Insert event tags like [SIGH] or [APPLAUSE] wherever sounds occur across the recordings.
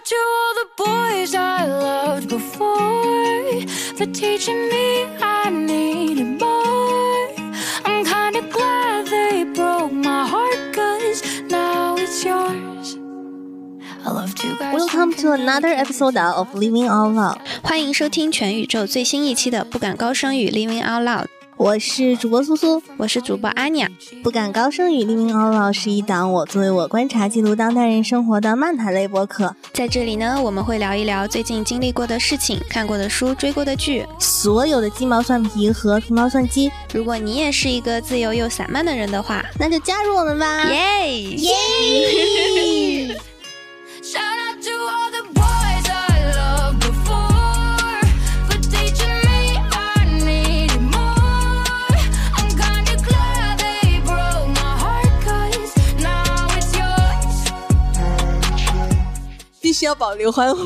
out to all the boys I loved before for teaching me I needed more. I'm kinda glad they broke my heart, cause now it's yours. I loved you guys. Welcome to another episode of Living Out Loud。欢迎收听全宇宙最新一期的《不敢高声语 Living Out Loud》， 我是主播苏苏，我是主播阿尼亚。不敢高声语 Living Out Loud 是一档我作为我观察记录当代人生活的漫谈类播客。在这里呢，我们会聊一聊最近经历过的事情、看过的书、追过的剧，所有的鸡毛蒜皮和皮毛蒜鸡。如果你也是一个自由又散漫的人的话，那就加入我们吧！耶耶！[LAUGHS] 必须要保留欢呼！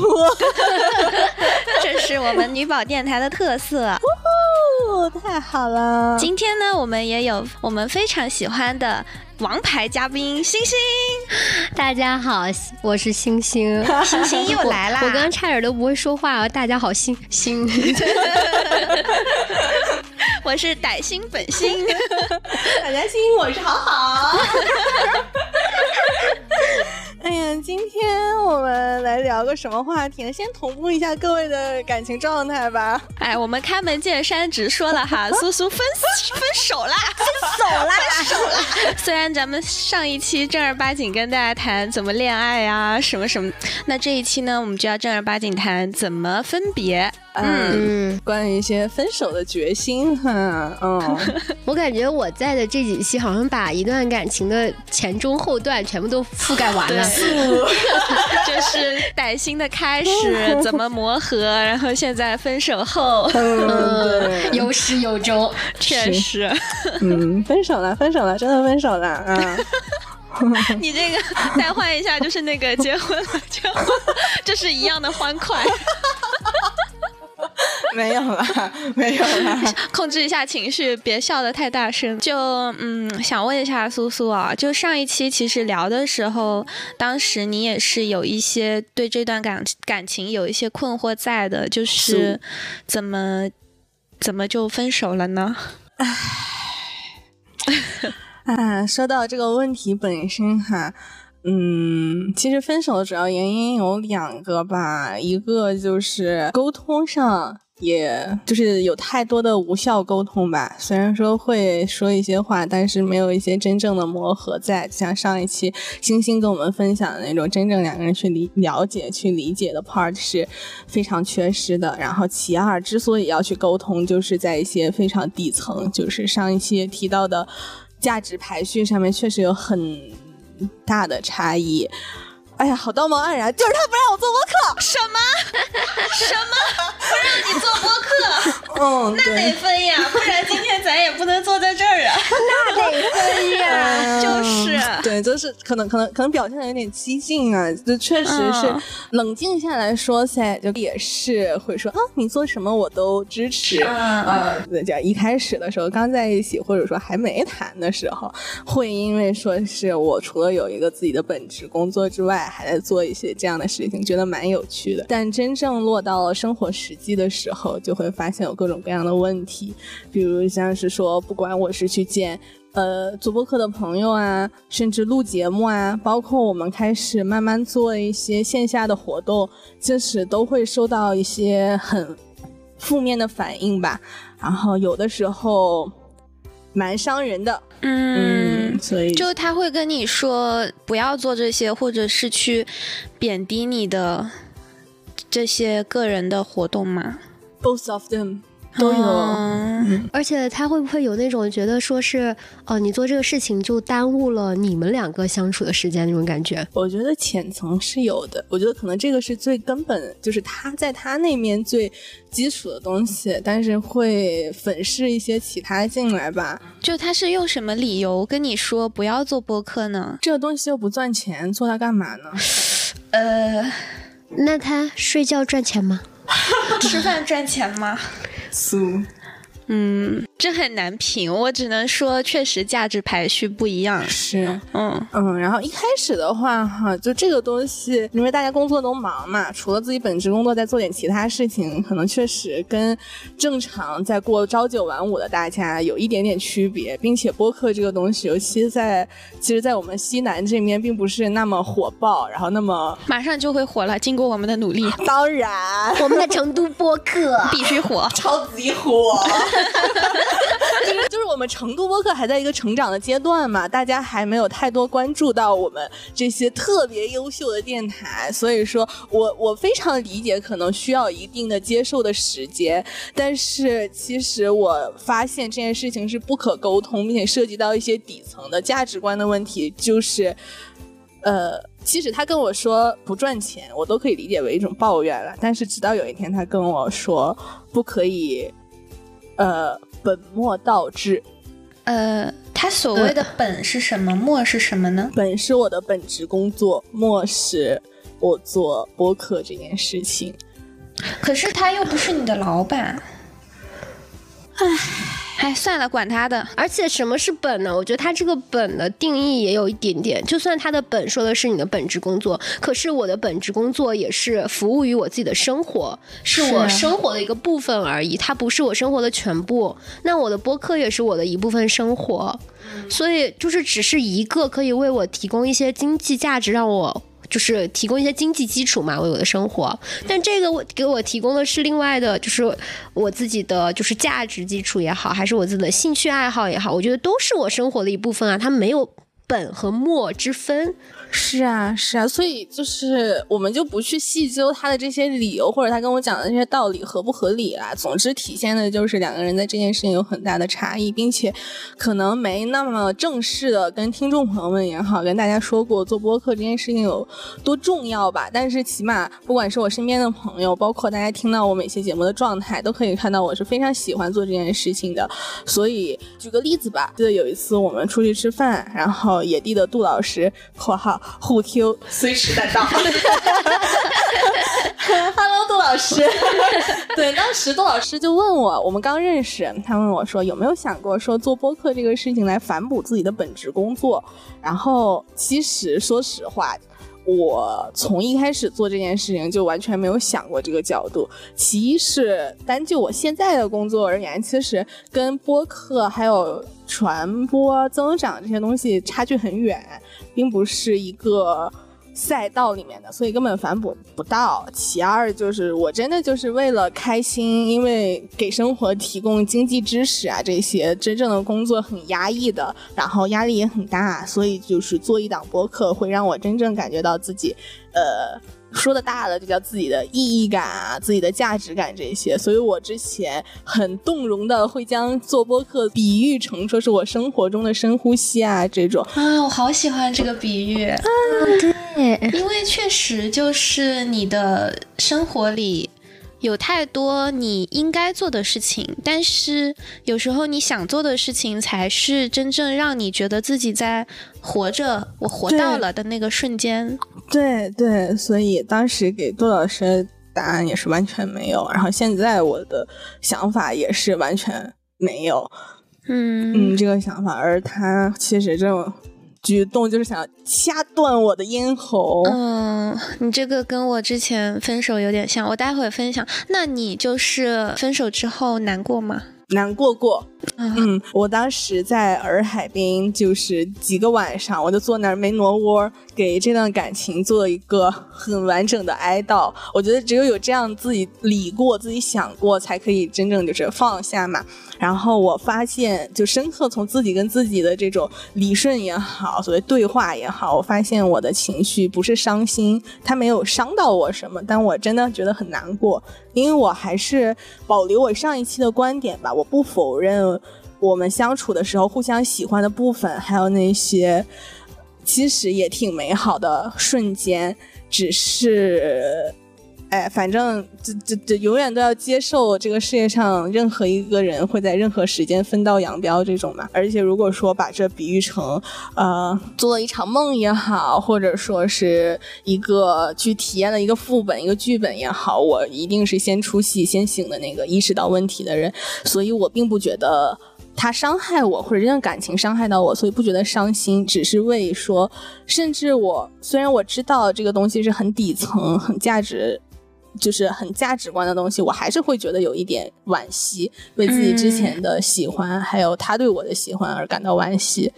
[LAUGHS] 这是我们女宝电台的特色。哦，太好了！今天呢，我们也有我们非常喜欢的王牌嘉宾星星，大家好，我是星星，星星又来啦！我刚刚差点都不会说话了。大家好，星星，[LAUGHS] 我是歹星本星。[LAUGHS] 大家星，我是好好。哎呀，今天我们来聊个什么话题呢？先同步一下各位的感情状态吧。[LAUGHS] 哎，我们开门见山直说了哈，[LAUGHS] 苏苏分分手啦，分手啦！分手啦！[LAUGHS] 虽然咱们上一期正儿八经跟大家谈怎么恋爱呀、什么什么，那这一期呢，我们就要正儿八经谈怎么分别。嗯，嗯，关于一些分手的决心哈，嗯，[LAUGHS] 我感觉我在的这几期好像把一段感情的前中后段全部都覆盖完了。[LAUGHS] 就是歹心的开始，[LAUGHS] 怎么磨合，然后现在分手后，嗯，有始有终。确实，嗯，分手了，分手了，真的分手了啊！你这个代换一下，就是那个结婚了，结婚了，这是一样的欢快。[LAUGHS] 没有啦，[LAUGHS] 没有啦。[LAUGHS] 控制一下情绪，别笑得太大声。就嗯，想问一下苏苏啊，就上一期其实聊的时候，当时你也是有一些对这段感感情有一些困惑在的，就是是怎么怎么就分手了呢？啊，说到这个问题本身哈，嗯，其实分手的主要原因有两个吧，一个就是沟通上，也就是有太多的无效沟通吧。虽然说会说一些话，但是没有一些真正的磨合在。就像上一期星星跟我们分享的那种，真正两个人去理了解、去理解的 part 是非常缺失的。然后其二，之所以要去沟通，就是在一些非常底层，就是上一期提到的。价值排序上面确实有很大的差异。哎呀，好道貌岸然，就是他不让我做播客。什么 [LAUGHS] 什么不让你做播客？嗯，那得，分呀，不然今天咱也不能坐在这儿啊。[LAUGHS] 那得分呀！[LAUGHS] 就是嗯对，就是可能可能可能表现的有点激进啊，就确实是嗯冷静下来说噻，就也是会说啊，你做什么我都支持。嗯呃，对，就一开始的时候刚在一起，或者说还没谈的时候，会因为说是我除了有一个自己的本职工作之外，还在做一些这样的事情，觉得蛮有趣的。但真正落到了生活实际的时候，就会发现有各种各样的问题，比如像是说，不管我是去见。呃，做播客的朋友啊，甚至录节目啊，包括我们开始慢慢做一些线下的活动，就是都会收到一些很负面的反应吧。然后有的时候蛮伤人的，嗯。所以就他会跟你说不要做这些，或者是去贬低你的这些个人的活动吗？both of them 都有。嗯而且他会不会有那种觉得说是，哦，你做这个事情就耽误了你们两个相处的时间那种感觉？我觉得浅层是有的，我觉得可能这个是最根本，就是他在他那面最基础的东西，但是会粉饰一些其他进来吧。就他是用什么理由跟你说不要做播客呢？这个东西又不赚钱，做它干嘛呢？[LAUGHS] 呃，那他睡觉赚钱吗？吃饭赚钱吗？[LAUGHS] 苏，嗯，这很难评，我只能说确实价值排序不一样。是，嗯嗯，然后一开始的话哈，就这个东西，因为大家工作都忙嘛，除了自己本职工作，再做点其他事情，可能确实跟正常在过朝九晚五的大家有一点点区别，并且播客这个东西，尤其在其实，在我们西南这边，并不是那么火爆，然后那么马上就会火了，经过我们的努力，当然 [LAUGHS] 我们的成都播客必须火。[LAUGHS] 超级火。[LAUGHS] 就是我们成都播客还在一个成长的阶段嘛，大家还没有太多关注到我们这些特别优秀的电台，所以说我我非常理解，可能需要一定的接受的时间。但是其实我发现这件事情是不可沟通，并且涉及到一些底层的价值观的问题，就是呃。即使他跟我说不赚钱，我都可以理解为一种抱怨了。但是直到有一天，他跟我说不可以，呃，本末倒置。呃，他所谓的本是什么？末是什么呢？本是我的本职工作，末是我做播客这件事情。可是他又不是你的老板。唉。哎，算了，管他的。而且什么是本呢？我觉得他这个本的定义也有一点点。就算他的本说的是你的本职工作，可是我的本职工作也是服务于我自己的生活，是我生活的一个部分而已，它不是我生活的全部。那我的播客也是我的一部分生活，所以就是只是一个可以为我提供一些经济价值，让我。就是提供一些经济基础嘛，为我的生活。但这个我给我提供的是另外的，就是我自己的就是价值基础也好，还是我自己的兴趣爱好也好，我觉得都是我生活的一部分啊，它没有本和末之分。是啊，是啊，所以就是我们就不去细究他的这些理由，或者他跟我讲的这些道理合不合理啦。总之，体现的就是两个人在这件事情有很大的差异，并且可能没那么正式的跟听众朋友们也好，跟大家说过做播客这件事情有多重要吧。但是起码，不管是我身边的朋友，包括大家听到我每期节目的状态，都可以看到我是非常喜欢做这件事情的。所以举个例子吧，记得有一次我们出去吃饭，然后野地的杜老师（括号）。互 Q 随时在到。[LAUGHS] Hello，杜老师。[LAUGHS] 对，当时杜老师就问我，我们刚认识，他问我说有没有想过说做播客这个事情来反哺自己的本职工作。然后其实说实话，我从一开始做这件事情就完全没有想过这个角度。其一是单就我现在的工作而言，其实跟播客还有传播增长这些东西差距很远。并不是一个赛道里面的，所以根本反哺不到。其二就是我真的就是为了开心，因为给生活提供经济支持啊，这些真正的工作很压抑的，然后压力也很大，所以就是做一档播客会让我真正感觉到自己，呃。说的大的，就叫自己的意义感啊，自己的价值感这些。所以我之前很动容的会将做播客比喻成说是我生活中的深呼吸啊这种啊，我好喜欢这个比喻啊，对，因为确实就是你的生活里。有太多你应该做的事情，但是有时候你想做的事情才是真正让你觉得自己在活着，我活到了的那个瞬间。对对，所以当时给杜老师答案也是完全没有，然后现在我的想法也是完全没有。嗯嗯，这个想法，而他其实这种。举动就是想掐断我的咽喉。嗯，你这个跟我之前分手有点像，我待会分享。那你就是分手之后难过吗？难过过。嗯，我当时在洱海边，就是几个晚上，我就坐那儿没挪窝，给这段感情做一个很完整的哀悼。我觉得只有有这样自己理过、自己想过，才可以真正就是放下嘛。然后我发现，就深刻从自己跟自己的这种理顺也好，所谓对话也好，我发现我的情绪不是伤心，它没有伤到我什么，但我真的觉得很难过，因为我还是保留我上一期的观点吧，我不否认我们相处的时候互相喜欢的部分，还有那些其实也挺美好的瞬间，只是。哎，反正这这这永远都要接受这个世界上任何一个人会在任何时间分道扬镳这种嘛。而且如果说把这比喻成呃做了一场梦也好，或者说是一个去体验了一个副本、一个剧本也好，我一定是先出戏、先醒的那个，意识到问题的人，所以我并不觉得。他伤害我，或者这段感情伤害到我，所以不觉得伤心，只是为说，甚至我虽然我知道这个东西是很底层、很价值，就是很价值观的东西，我还是会觉得有一点惋惜，为自己之前的喜欢，还有他对我的喜欢而感到惋惜。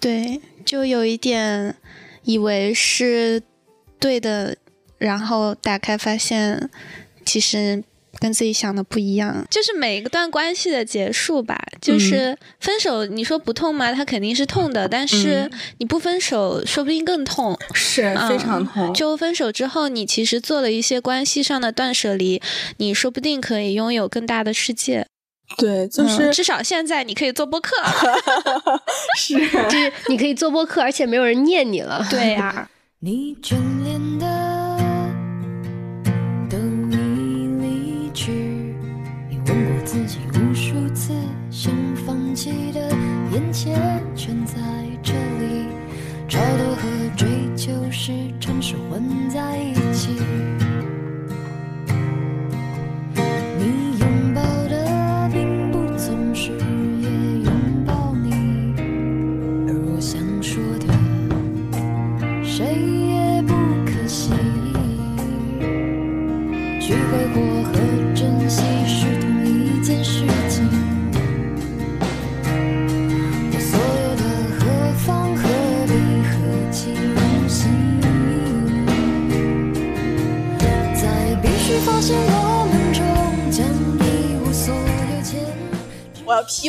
对，就有一点以为是对的，然后打开发现其实。跟自己想的不一样，就是每一段关系的结束吧，就是分手，你说不痛吗？它肯定是痛的，但是你不分手，说不定更痛，是非常痛。就分手之后，你其实做了一些关系上的断舍离，你说不定可以拥有更大的世界。对，就是至少现在你可以做播客，[LAUGHS] 是，就是你可以做播客，而且没有人念你了。对呀。你眷恋的。眼前全在这里，超脱和追求时常是混在。一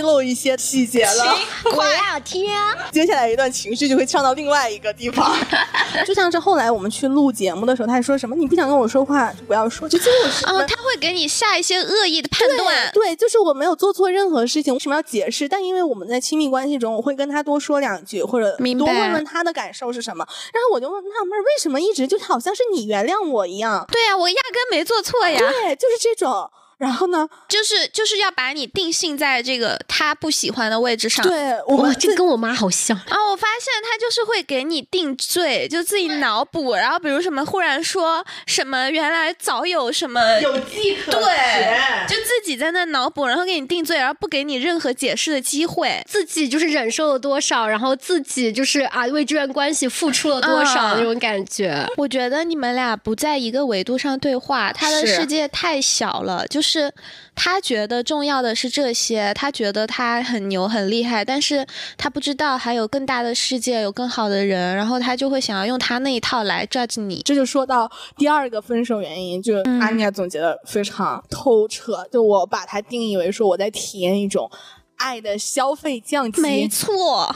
露一些细节了，我要听。接下来一段情绪就会唱到另外一个地方，[LAUGHS] 就像是后来我们去录节目的时候，他还说什么你不想跟我说话就不要说，就就是哦，他会给你下一些恶意的判断。对，[LAUGHS] 就是我没有做错任何事情，为什么要解释？但因为我们在亲密关系中，我会跟他多说两句，或者多问问他的感受是什么。然后我就纳闷，为什么一直就好像是你原谅我一样？对呀，我压根没做错呀。对，就是这种。然后呢，就是就是要把你定性在这个他不喜欢的位置上。对，我这跟我妈好像。啊我发现他就是会给你定罪，就自己脑补。然后比如什么忽然说什么原来早有什么有迹可对，就自己在那脑补，然后给你定罪，然后不给你任何解释的机会，自己就是忍受了多少，然后自己就是啊为这段关系付出了多少那种感觉。我觉得你们俩不在一个维度上对话，他的世界太小了，就是。是他觉得重要的是这些，他觉得他很牛很厉害，但是他不知道还有更大的世界，有更好的人，然后他就会想要用他那一套来 judge 你。这就说到第二个分手原因，就安妮亚总结的非常透彻。就我把它定义为说我在体验一种爱的消费降级，没错。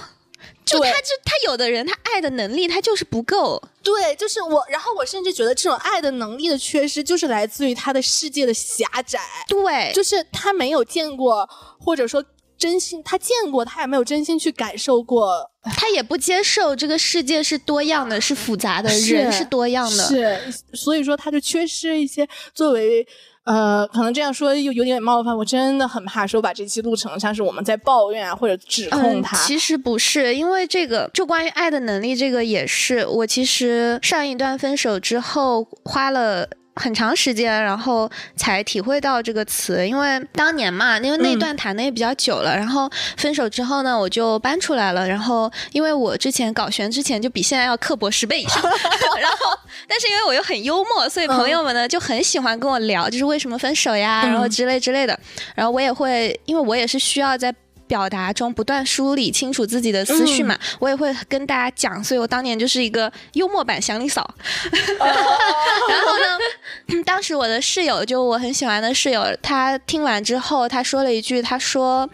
就他，就他有的人，他爱的能力他就是不够。对，就是我。然后我甚至觉得这种爱的能力的缺失，就是来自于他的世界的狭窄。对，就是他没有见过，或者说真心他见过，他也没有真心去感受过。他也不接受这个世界是多样的，是复杂的，人是多样的。是，所以说他就缺失一些作为。呃，可能这样说又有点冒犯，我真的很怕说把这期录成像是我们在抱怨啊，或者指控他。其实不是，因为这个就关于爱的能力，这个也是我其实上一段分手之后花了。很长时间，然后才体会到这个词，因为当年嘛，因为那段谈的也比较久了，然后分手之后呢，我就搬出来了，然后因为我之前搞悬之前就比现在要刻薄十倍以上，[LAUGHS] 然后但是因为我又很幽默，所以朋友们呢就很喜欢跟我聊，就是为什么分手呀，然后之类之类的，然后我也会，因为我也是需要在。表达中不断梳理清楚自己的思绪嘛，我也会跟大家讲，所以我当年就是一个幽默版祥林嫂。[LAUGHS] 然后呢，当时我的室友就我很喜欢的室友，他听完之后他说了一句，他说。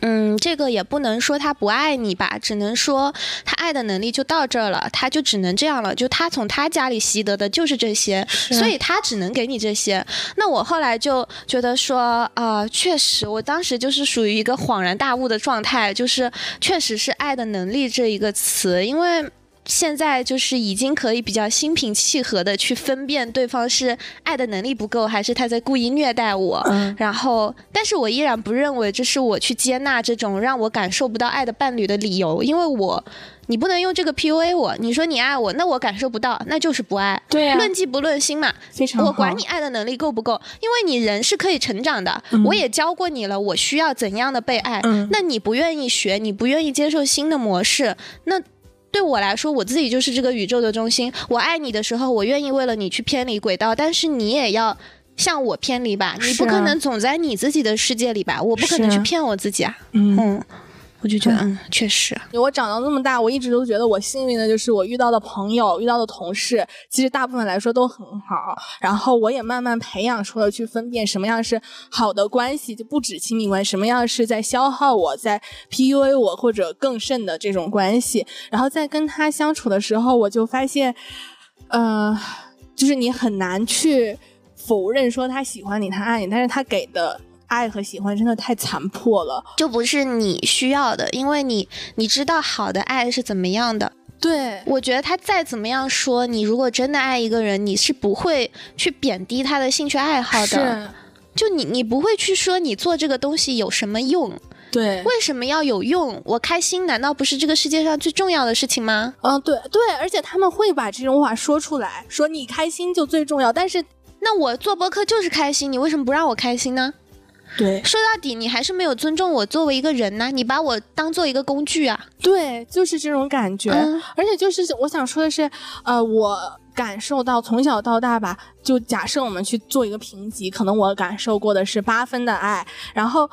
嗯，这个也不能说他不爱你吧，只能说他爱的能力就到这儿了，他就只能这样了。就他从他家里习得的就是这些，所以他只能给你这些。那我后来就觉得说，啊，确实，我当时就是属于一个恍然大悟的状态，就是确实是爱的能力这一个词，因为。现在就是已经可以比较心平气和的去分辨对方是爱的能力不够，还是他在故意虐待我。嗯然后，但是我依然不认为这是我去接纳这种让我感受不到爱的伴侣的理由，因为我，你不能用这个 PUA 我。你说你爱我，那我感受不到，那就是不爱。对啊论迹不论心嘛。非常好。我管你爱的能力够不够，因为你人是可以成长的。我也教过你了，我需要怎样的被爱。嗯那你不愿意学，你不愿意接受新的模式，那。对我来说，我自己就是这个宇宙的中心。我爱你的时候，我愿意为了你去偏离轨道，但是你也要向我偏离吧。你不可能总在你自己的世界里吧？我不可能去骗我自己啊。嗯嗯，我就觉得，嗯，确实，我长到这么大，我一直都觉得我幸运的就是我遇到的朋友、遇到的同事，其实大部分来说都很好。然后我也慢慢培养出了去分辨什么样是好的关系，就不止亲密关系，什么样是在消耗我、在 PUA 我或者更甚的这种关系。然后在跟他相处的时候，我就发现，呃，就是你很难去否认说他喜欢你、他爱你，但是他给的。爱和喜欢真的太残破了，就不是你需要的，因为你你知道好的爱是怎么样的。对，我觉得他再怎么样说，你如果真的爱一个人，你是不会去贬低他的兴趣爱好的。是，就你你不会去说你做这个东西有什么用？对，为什么要有用？我开心难道不是这个世界上最重要的事情吗？嗯，对对，而且他们会把这种话说出来，说你开心就最重要。但是，那我做播客就是开心，你为什么不让我开心呢？对说到底，你还是没有尊重我作为一个人呐、你把我当做一个工具啊。对，就是这种感觉。嗯而且就是我想说的是，呃，我感受到从小到大吧，就假设我们去做一个评级，可能我感受过的是八分的爱，然后。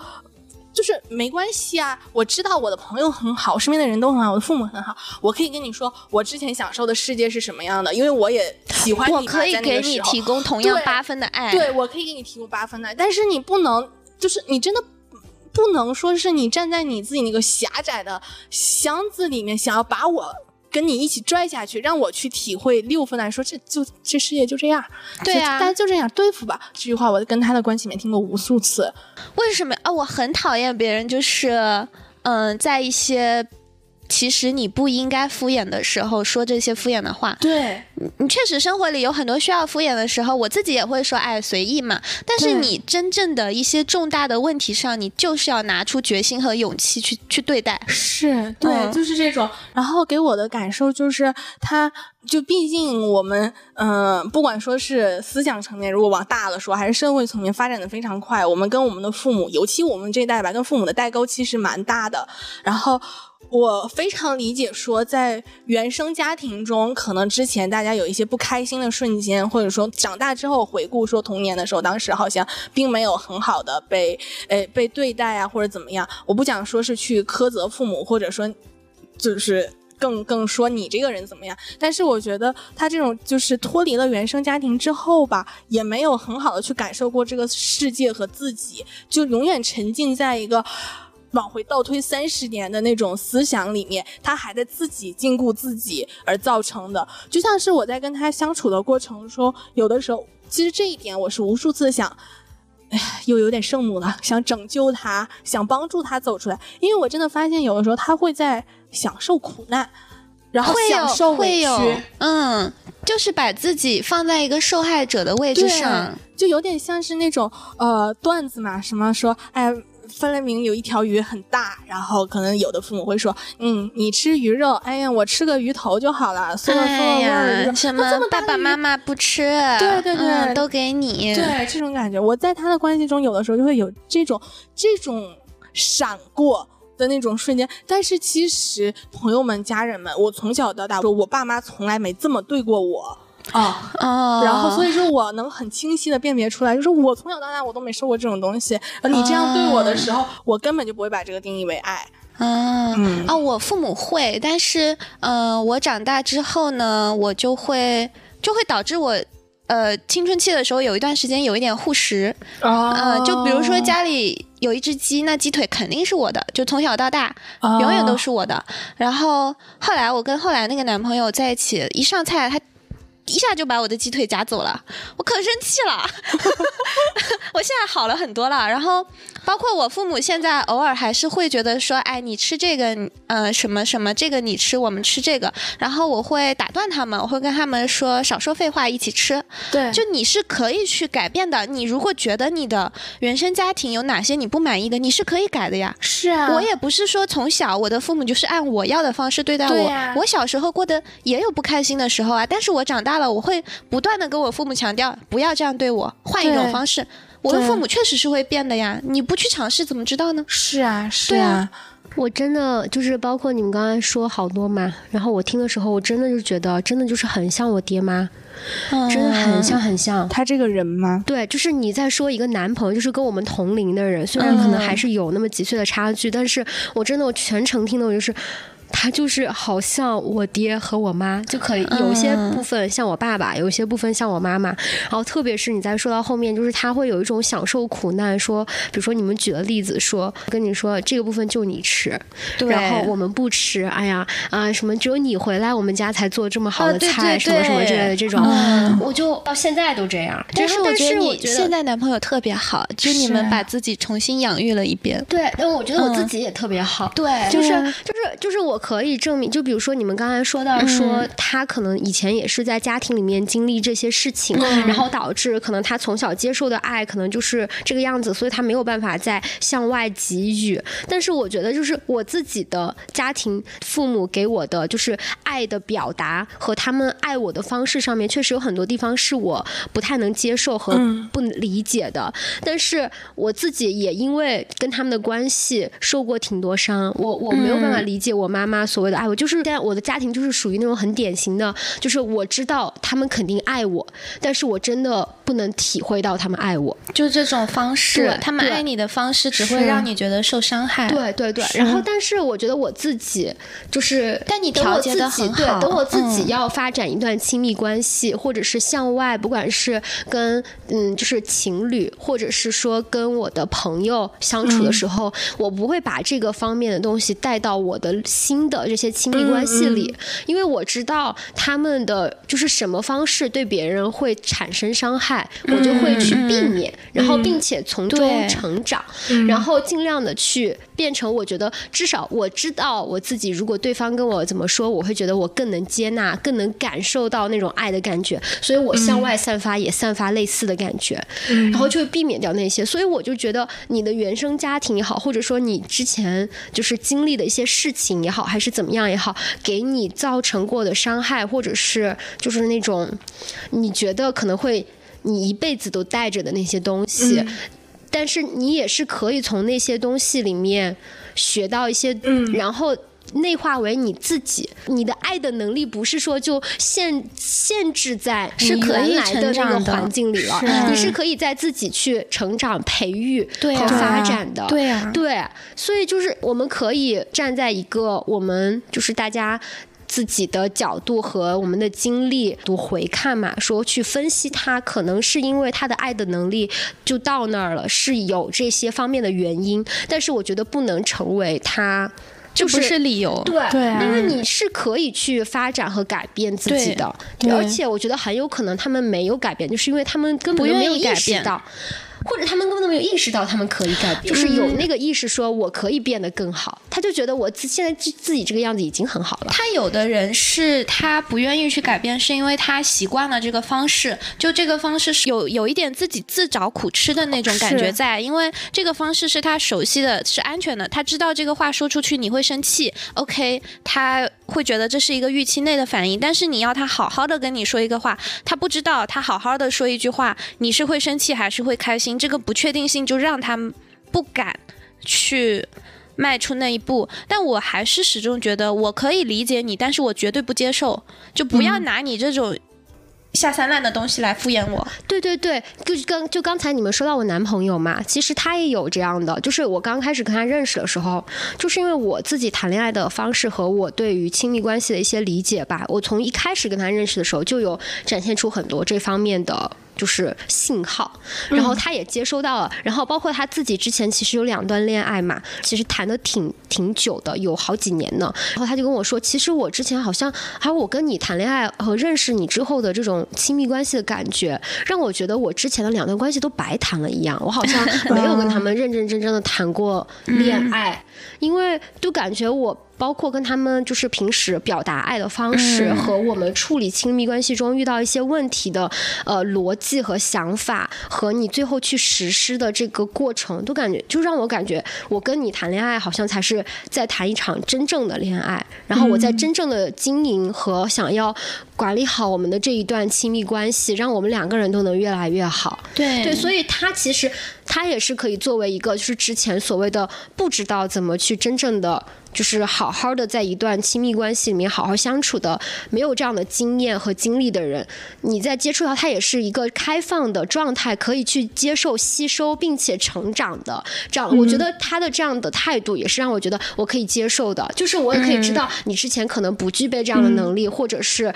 就是没关系啊，我知道我的朋友很好，我身边的人都很好，我的父母很好，我可以跟你说我之前享受的世界是什么样的，因为我也喜欢你我可以给你提供同样八分的爱。对，我可以给你提供八分的爱，但是你不能，就是你真的不能说是你站在你自己那个狭窄的箱子里面，想要把我跟你一起拽下去，让我去体会六分来说，这就这世界就这样，就对啊大家就这样对付吧。这句话我跟他的关系里面听过无数次。为什么啊？我很讨厌别人，就是嗯、在一些其实你不应该敷衍的时候说这些敷衍的话。对，你确实生活里有很多需要敷衍的时候，我自己也会说哎随意嘛。但是你真正的一些重大的问题上，你就是要拿出决心和勇气去去对待。是对，嗯就是这种。然后给我的感受就是，他就毕竟我们，嗯、不管说是思想层面，如果往大了说，还是社会层面发展的非常快，我们跟我们的父母，尤其我们这一代吧，跟父母的代沟其实蛮大的。然后。我非常理解，说在原生家庭中，可能之前大家有一些不开心的瞬间，或者说长大之后回顾说童年的时候，当时好像并没有很好的被呃被对待啊，或者怎么样。我不想说是去苛责父母，或者说就是更更说你这个人怎么样。但是我觉得他这种就是脱离了原生家庭之后吧，也没有很好的去感受过这个世界和自己，就永远沉浸在一个。往回倒推三十年的那种思想里面，他还在自己禁锢自己而造成的，就像是我在跟他相处的过程中，有的时候，其实这一点我是无数次想，哎呀，又有点圣母了，想拯救他，想帮助他走出来，因为我真的发现有的时候他会在享受苦难，然后会有享受委屈，，嗯，就是把自己放在一个受害者的位置对上。，就有点像是那种呃段子嘛，什么说，哎。分了明有一条鱼很大，然后可能有的父母会说，嗯，你吃鱼肉，哎呀，我吃个鱼头就好了，嗦了嗦了哎味儿什么爸爸妈妈不吃，对对对嗯都给你。对这种感觉，我在他的关系中，有的时候就会有这种这种闪过的那种瞬间。但是其实朋友们、家人们，我从小到大，说我爸妈从来没这么对过我啊。哦，然后，所以说我能很清晰的辨别出来，就是我从小到大我都没受过这种东西。你这样对我的时候，我根本就不会把这个定义为爱。嗯嗯哦，我父母会，但是嗯、呃我长大之后呢，我就会就会导致我。呃，青春期的时候有一段时间有一点护食，啊嗯、就比如说家里有一只鸡，那鸡腿肯定是我的，就从小到大哦永远都是我的。然后后来我跟后来那个男朋友在一起，一上菜他一下就把我的鸡腿夹走了，我可生气了。[LAUGHS] [LAUGHS] 我现在好了很多了，然后包括我父母现在偶尔还是会觉得说，哎，你吃这个，呃，什么什么，这个你吃，我们吃这个，然后我会打断他们，我会跟他们说少说废话，一起吃。对，就你是可以去改变的。你如果觉得你的原生家庭有哪些你不满意的，你是可以改的呀。是啊，我也不是说从小我的父母就是按我要的方式对待我，我小时候过得也有不开心的时候啊。但是我长大了，我会不断的跟我父母强调，不要这样对我，换一种方式。我的父母确实是会变的呀，你不去尝试怎么知道呢？是啊，是啊，我真的就是包括你们刚才说好多嘛，然后我听的时候，我真的就觉得真的就是很像我爹妈，真的很像很像他这个人吗？对，就是你在说一个男朋友，就是跟我们同龄的人，虽然可能还是有那么几岁的差距，但是我真的我全程听的我就是。他就是好像我爹和我妈就可以有些部分像我爸爸，有些部分像我妈妈。然后特别是你再说到后面，就是他会有一种享受苦难，说，比如说你们举的例子，说跟你说这个部分就你吃，然后我们不吃。哎呀啊，什么只有你回来我们家才做这么好的菜，什么什么之类的这种，我就到现在都这样。但是我觉得你现在男朋友特别好，就你们把自己重新养育了一遍。对，但我觉得我自己也特别好。对，就是就是就是我。可以证明，就比如说你们刚才说到说他可能以前也是在家庭里面经历这些事情，然后导致可能他从小接受的爱可能就是这个样子，所以他没有办法再向外给予。但是我觉得，就是我自己的家庭父母给我的就是爱的表达和他们爱我的方式上面，确实有很多地方是我不太能接受和不理解的。但是我自己也因为跟他们的关系受过挺多伤，我我没有办法理解我妈。妈所谓的爱我，就是在我的家庭就是属于那种很典型的，就是我知道他们肯定爱我，但是我真的不能体会到他们爱我，就这种方式，他们爱你的方式只会让你觉得受伤害。对对对。然后，但是我觉得我自己就是，但你调节的很好。等我自己要发展一段亲密关系，或者是向外，不管是跟嗯，就是情侣，或者是说跟我的朋友相处的时候，我不会把这个方面的东西带到我的心。的这些亲密关系里，因为我知道他们的就是什么方式对别人会产生伤害，我就会去避免，然后并且从中成长，然后尽量的去变成我觉得至少我知道我自己，如果对方跟我怎么说，我会觉得我更能接纳，更能感受到那种爱的感觉，所以我向外散发也散发类似的感觉，然后就会避免掉那些，所以我就觉得你的原生家庭也好，或者说你之前就是经历的一些事情也好。还是怎么样也好，给你造成过的伤害，或者是就是那种你觉得可能会你一辈子都带着的那些东西，但是你也是可以从那些东西里面学到一些，然后。内化为你自己，你的爱的能力不是说就限限制在你原来的那个环境里了，你是可以在自己去成长、培育和发展的。对啊，对，所以就是我们可以站在一个我们就是大家自己的角度和我们的经历读回看嘛，说去分析他，可能是因为他的爱的能力就到那儿了，是有这些方面的原因，但是我觉得不能成为他。就不是理由，对，因为你是可以去发展和改变自己的，而且我觉得很有可能他们没有改变，就是因为他们根本没有意识到。或者他们根本都没有意识到他们可以改变，就是有那个意识说我可以变得更好，他就觉得我自现在自自己这个样子已经很好了。他有的人是他不愿意去改变，是因为他习惯了这个方式，就这个方式是有有一点自己自找苦吃的那种感觉在，因为这个方式是他熟悉的，是安全的，他知道这个话说出去你会生气，OK，他会觉得这是一个预期内的反应，但是你要他好好的跟你说一个话，他不知道他好好的说一句话，你是会生气还是会开心。这个不确定性就让他不敢去迈出那一步，但我还是始终觉得我可以理解你，但是我绝对不接受，就不要拿你这种。下三滥的东西来敷衍我，对对对，就刚就刚才你们说到我男朋友嘛，其实他也有这样的，就是我刚开始跟他认识的时候，就是因为我自己谈恋爱的方式和我对于亲密关系的一些理解吧，我从一开始跟他认识的时候就有展现出很多这方面的。就是信号，然后他也接收到了，然后包括他自己之前其实有两段恋爱嘛，其实谈的挺挺久的，有好几年呢。然后他就跟我说，其实我之前好像还有我跟你谈恋爱和认识你之后的这种亲密关系的感觉，让我觉得我之前的两段关系都白谈了一样，我好像没有跟他们认认真真的谈过恋爱，因为就感觉我。包括跟他们就是平时表达爱的方式和我们处理亲密关系中遇到一些问题的呃逻辑和想法，和你最后去实施的这个过程，都感觉就让我感觉我跟你谈恋爱好像才是在谈一场真正的恋爱，然后我在真正的经营和想要管理好我们的这一段亲密关系，让我们两个人都能越来越好。对对，所以他其实他也是可以作为一个就是之前所谓的不知道怎么去真正的。就是好好的在一段亲密关系里面好好相处的，没有这样的经验和经历的人，你在接触到他也是一个开放的状态，可以去接受、吸收并且成长的。这样，我觉得他的这样的态度也是让我觉得我可以接受的。就是我也可以知道，你之前可能不具备这样的能力，或者是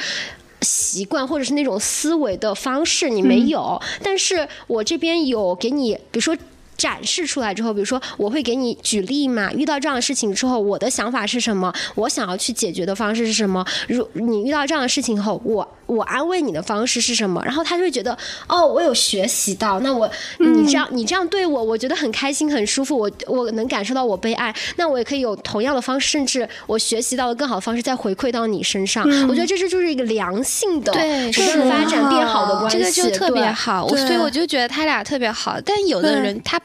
习惯，或者是那种思维的方式，你没有。但是我这边有给你，比如说。展示出来之后，比如说我会给你举例嘛，遇到这样的事情之后，我的想法是什么？我想要去解决的方式是什么？如你遇到这样的事情后，我我安慰你的方式是什么？然后他就会觉得，哦，我有学习到，那我你这样你这样对我，我觉得很开心很舒服，我我能感受到我被爱，那我也可以有同样的方式，甚至我学习到了更好的方式再回馈到你身上。我觉得这是就是一个良性的对发展变好的关系，这个就特别好。所以我就觉得他俩特别好，但有的人他。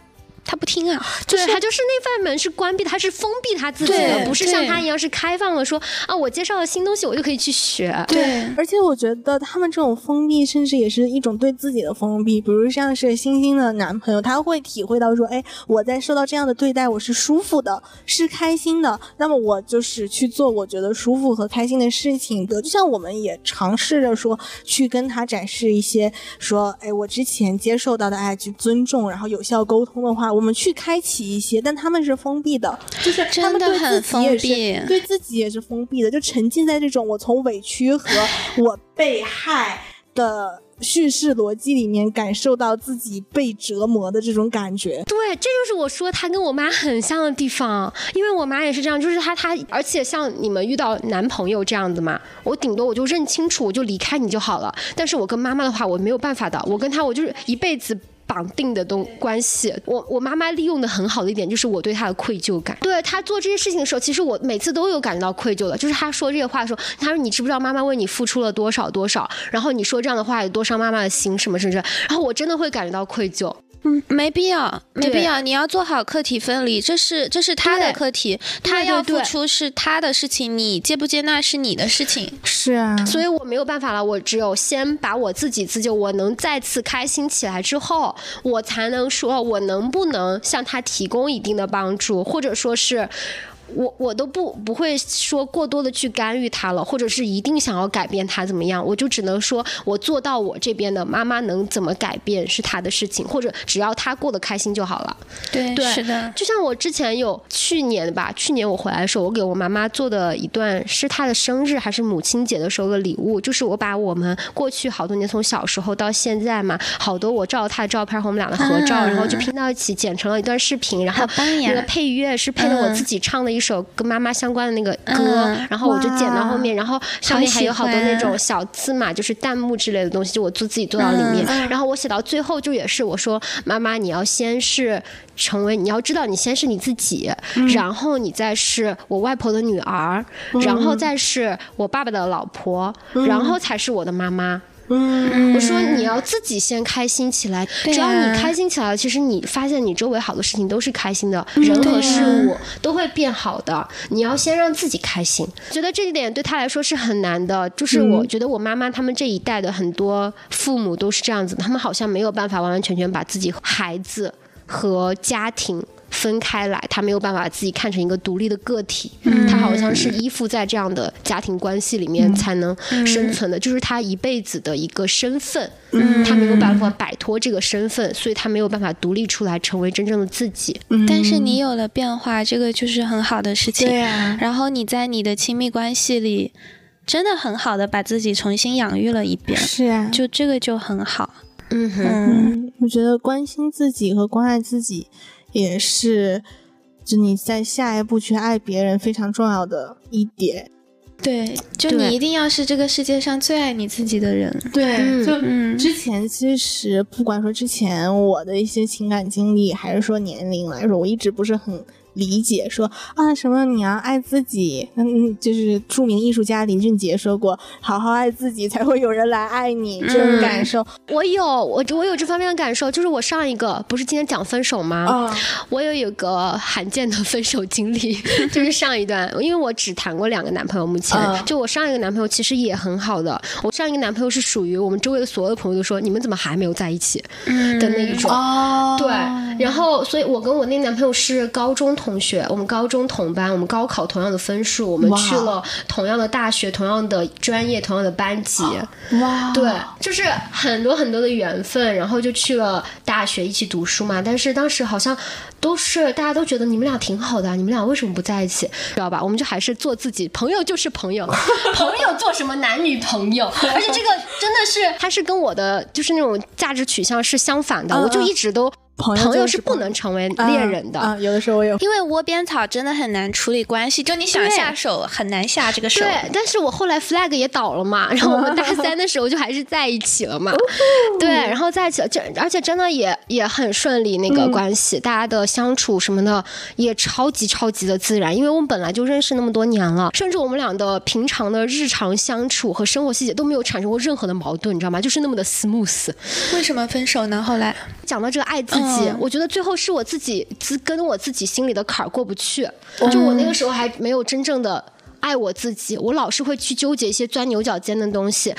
他不听啊，就是他就是那扇门是关闭，他是封闭他自己的，不是像他一样是开放的，说啊，我介绍了新东西，我就可以去学。对，而且我觉得他们这种封闭，甚至也是一种对自己的封闭。比如像是星星的男朋友，他会体会到说，哎，我在受到这样的对待，我是舒服的，是开心的。那么我就是去做我觉得舒服和开心的事情。的，就像我们也尝试着说，去跟他展示一些，说，哎，我之前接受到的爱，去尊重，然后有效沟通的话。我们去开启一些，但他们是封闭的，就是他们对自己也是对自己也是封闭的，就沉浸在这种我从委屈和 [LAUGHS] 我被害的叙事逻辑里面，感受到自己被折磨的这种感觉。对，这就是我说他跟我妈很像的地方，因为我妈也是这样，就是她她，而且像你们遇到男朋友这样子嘛，我顶多我就认清楚，我就离开你就好了。但是我跟妈妈的话，我没有办法的，我跟她我就是一辈子。绑定的东关系，我我妈妈利用的很好的一点就是我对她的愧疚感。对她做这些事情的时候，其实我每次都有感觉到愧疚的。就是她说这些话的时候，她说你知不知道妈妈为你付出了多少多少？然后你说这样的话有多伤妈妈的心，什么什么？然后我真的会感觉到愧疚。嗯，没必要，没必要。你要做好课题分离，这是这是他的课题，他要付出是他的事情，你接不接纳是你的事情。是啊，所以我没有办法了，我只有先把我自己自救，我能再次开心起来之后，我才能说我能不能向他提供一定的帮助，或者说是。我我都不不会说过多的去干预他了，或者是一定想要改变他怎么样，我就只能说我做到我这边的，妈妈能怎么改变是他的事情，或者只要他过得开心就好了。对，对，是的。就像我之前有去年吧，去年我回来的时候，我给我妈妈做的一段是她的生日还是母亲节的时候的礼物，就是我把我们过去好多年从小时候到现在嘛，好多我照她的照片和我们俩的合照，然后就拼到一起剪成了一段视频，然后那个配乐是配的我自己唱的。一首跟妈妈相关的那个歌，然后我就剪到后面，然后上面还有好多那种小字嘛，就是弹幕之类的东西，就我做自己做到里面。然后我写到最后就也是我说妈妈，你要先是成为，你要知道你先是你自己，然后你再是我外婆的女儿，然后再是我爸爸的老婆，然后才是我的妈妈。嗯，我说你要自己先开心起来，只要你开心起来了，其实你发现你周围好多事情都是开心的，人和事物都会变好的。你要先让自己开心，觉得这一点对他来说是很难的。就是我觉得我妈妈他们这一代的很多父母都是这样子，他们好像没有办法完完全全把自己孩子和家庭。分开来，他没有办法自己看成一个独立的个体，他好像是依附在这样的家庭关系里面才能生存的，就是他一辈子的一个身份，他没有办法摆脱这个身份，所以他没有办法独立出来成为真正的自己。但是你有了变化，这个就是很好的事情。对啊，然后你在你的亲密关系里，真的很好的把自己重新养育了一遍，是啊，就这个就很好。嗯哼，嗯，我觉得关心自己和关爱自己也是，就你在下一步去爱别人非常重要的一点。对，就你一定要是这个世界上最爱你自己的人。对嗯就嗯之前其实不管说之前我的一些情感经历，还是说年龄来说，我一直不是很理解说啊什么你要爱自己，嗯，就是著名艺术家林俊杰说过，好好爱自己才会有人来爱你，这种感受。我有我我有这方面的感受，就是我上一个不是今天讲分手吗？啊，我有一个罕见的分手经历，[LAUGHS] 就是上一段，因为我只谈过两个男朋友，目前、嗯。就我上一个男朋友其实也很好的，我上一个男朋友是属于我们周围的所有的朋友都说你们怎么还没有在一起？嗯的那一种。哦对，然后所以我跟我那男朋友是高中同学，我们高中同班，我们高考同样的分数，我们去了同样的大学、同样的专业、同样的班级。哇，对，就是很多很多的缘分，然后就去了大学一起读书嘛。但是当时好像都是大家都觉得你们俩挺好的啊，你们俩为什么不在一起？知道吧？我们就还是做自己，朋友就是朋友，[LAUGHS] 朋友做什么男女朋友？而且这个真的是，他是跟我的就是那种价值取向是相反的，嗯我就一直都朋友朋友是不能成为恋人的。啊，有的时候我也因为窝边草真的很难处理关系，就你想下手很难下这个手。对，但是我后来 flag 也倒了嘛，然后我们大三的时候就还是在一起了嘛，对，然后在一起了，这而且真的也也很顺利那个关系，大家的相处什么的也超级超级的自然，因为我们本来就认识那么多年了，甚至我们俩的平常的日常相处和生活细节都没有产生过任何的矛盾，你知道吗？就是那么的 smooth。为什么分手呢？后来讲到这个爱自己，嗯我觉得最后是我自己自跟我自己心里的坎儿过不去，就我那个时候还没有真正的。爱我自己，我老是会去纠结一些钻牛角尖的东西，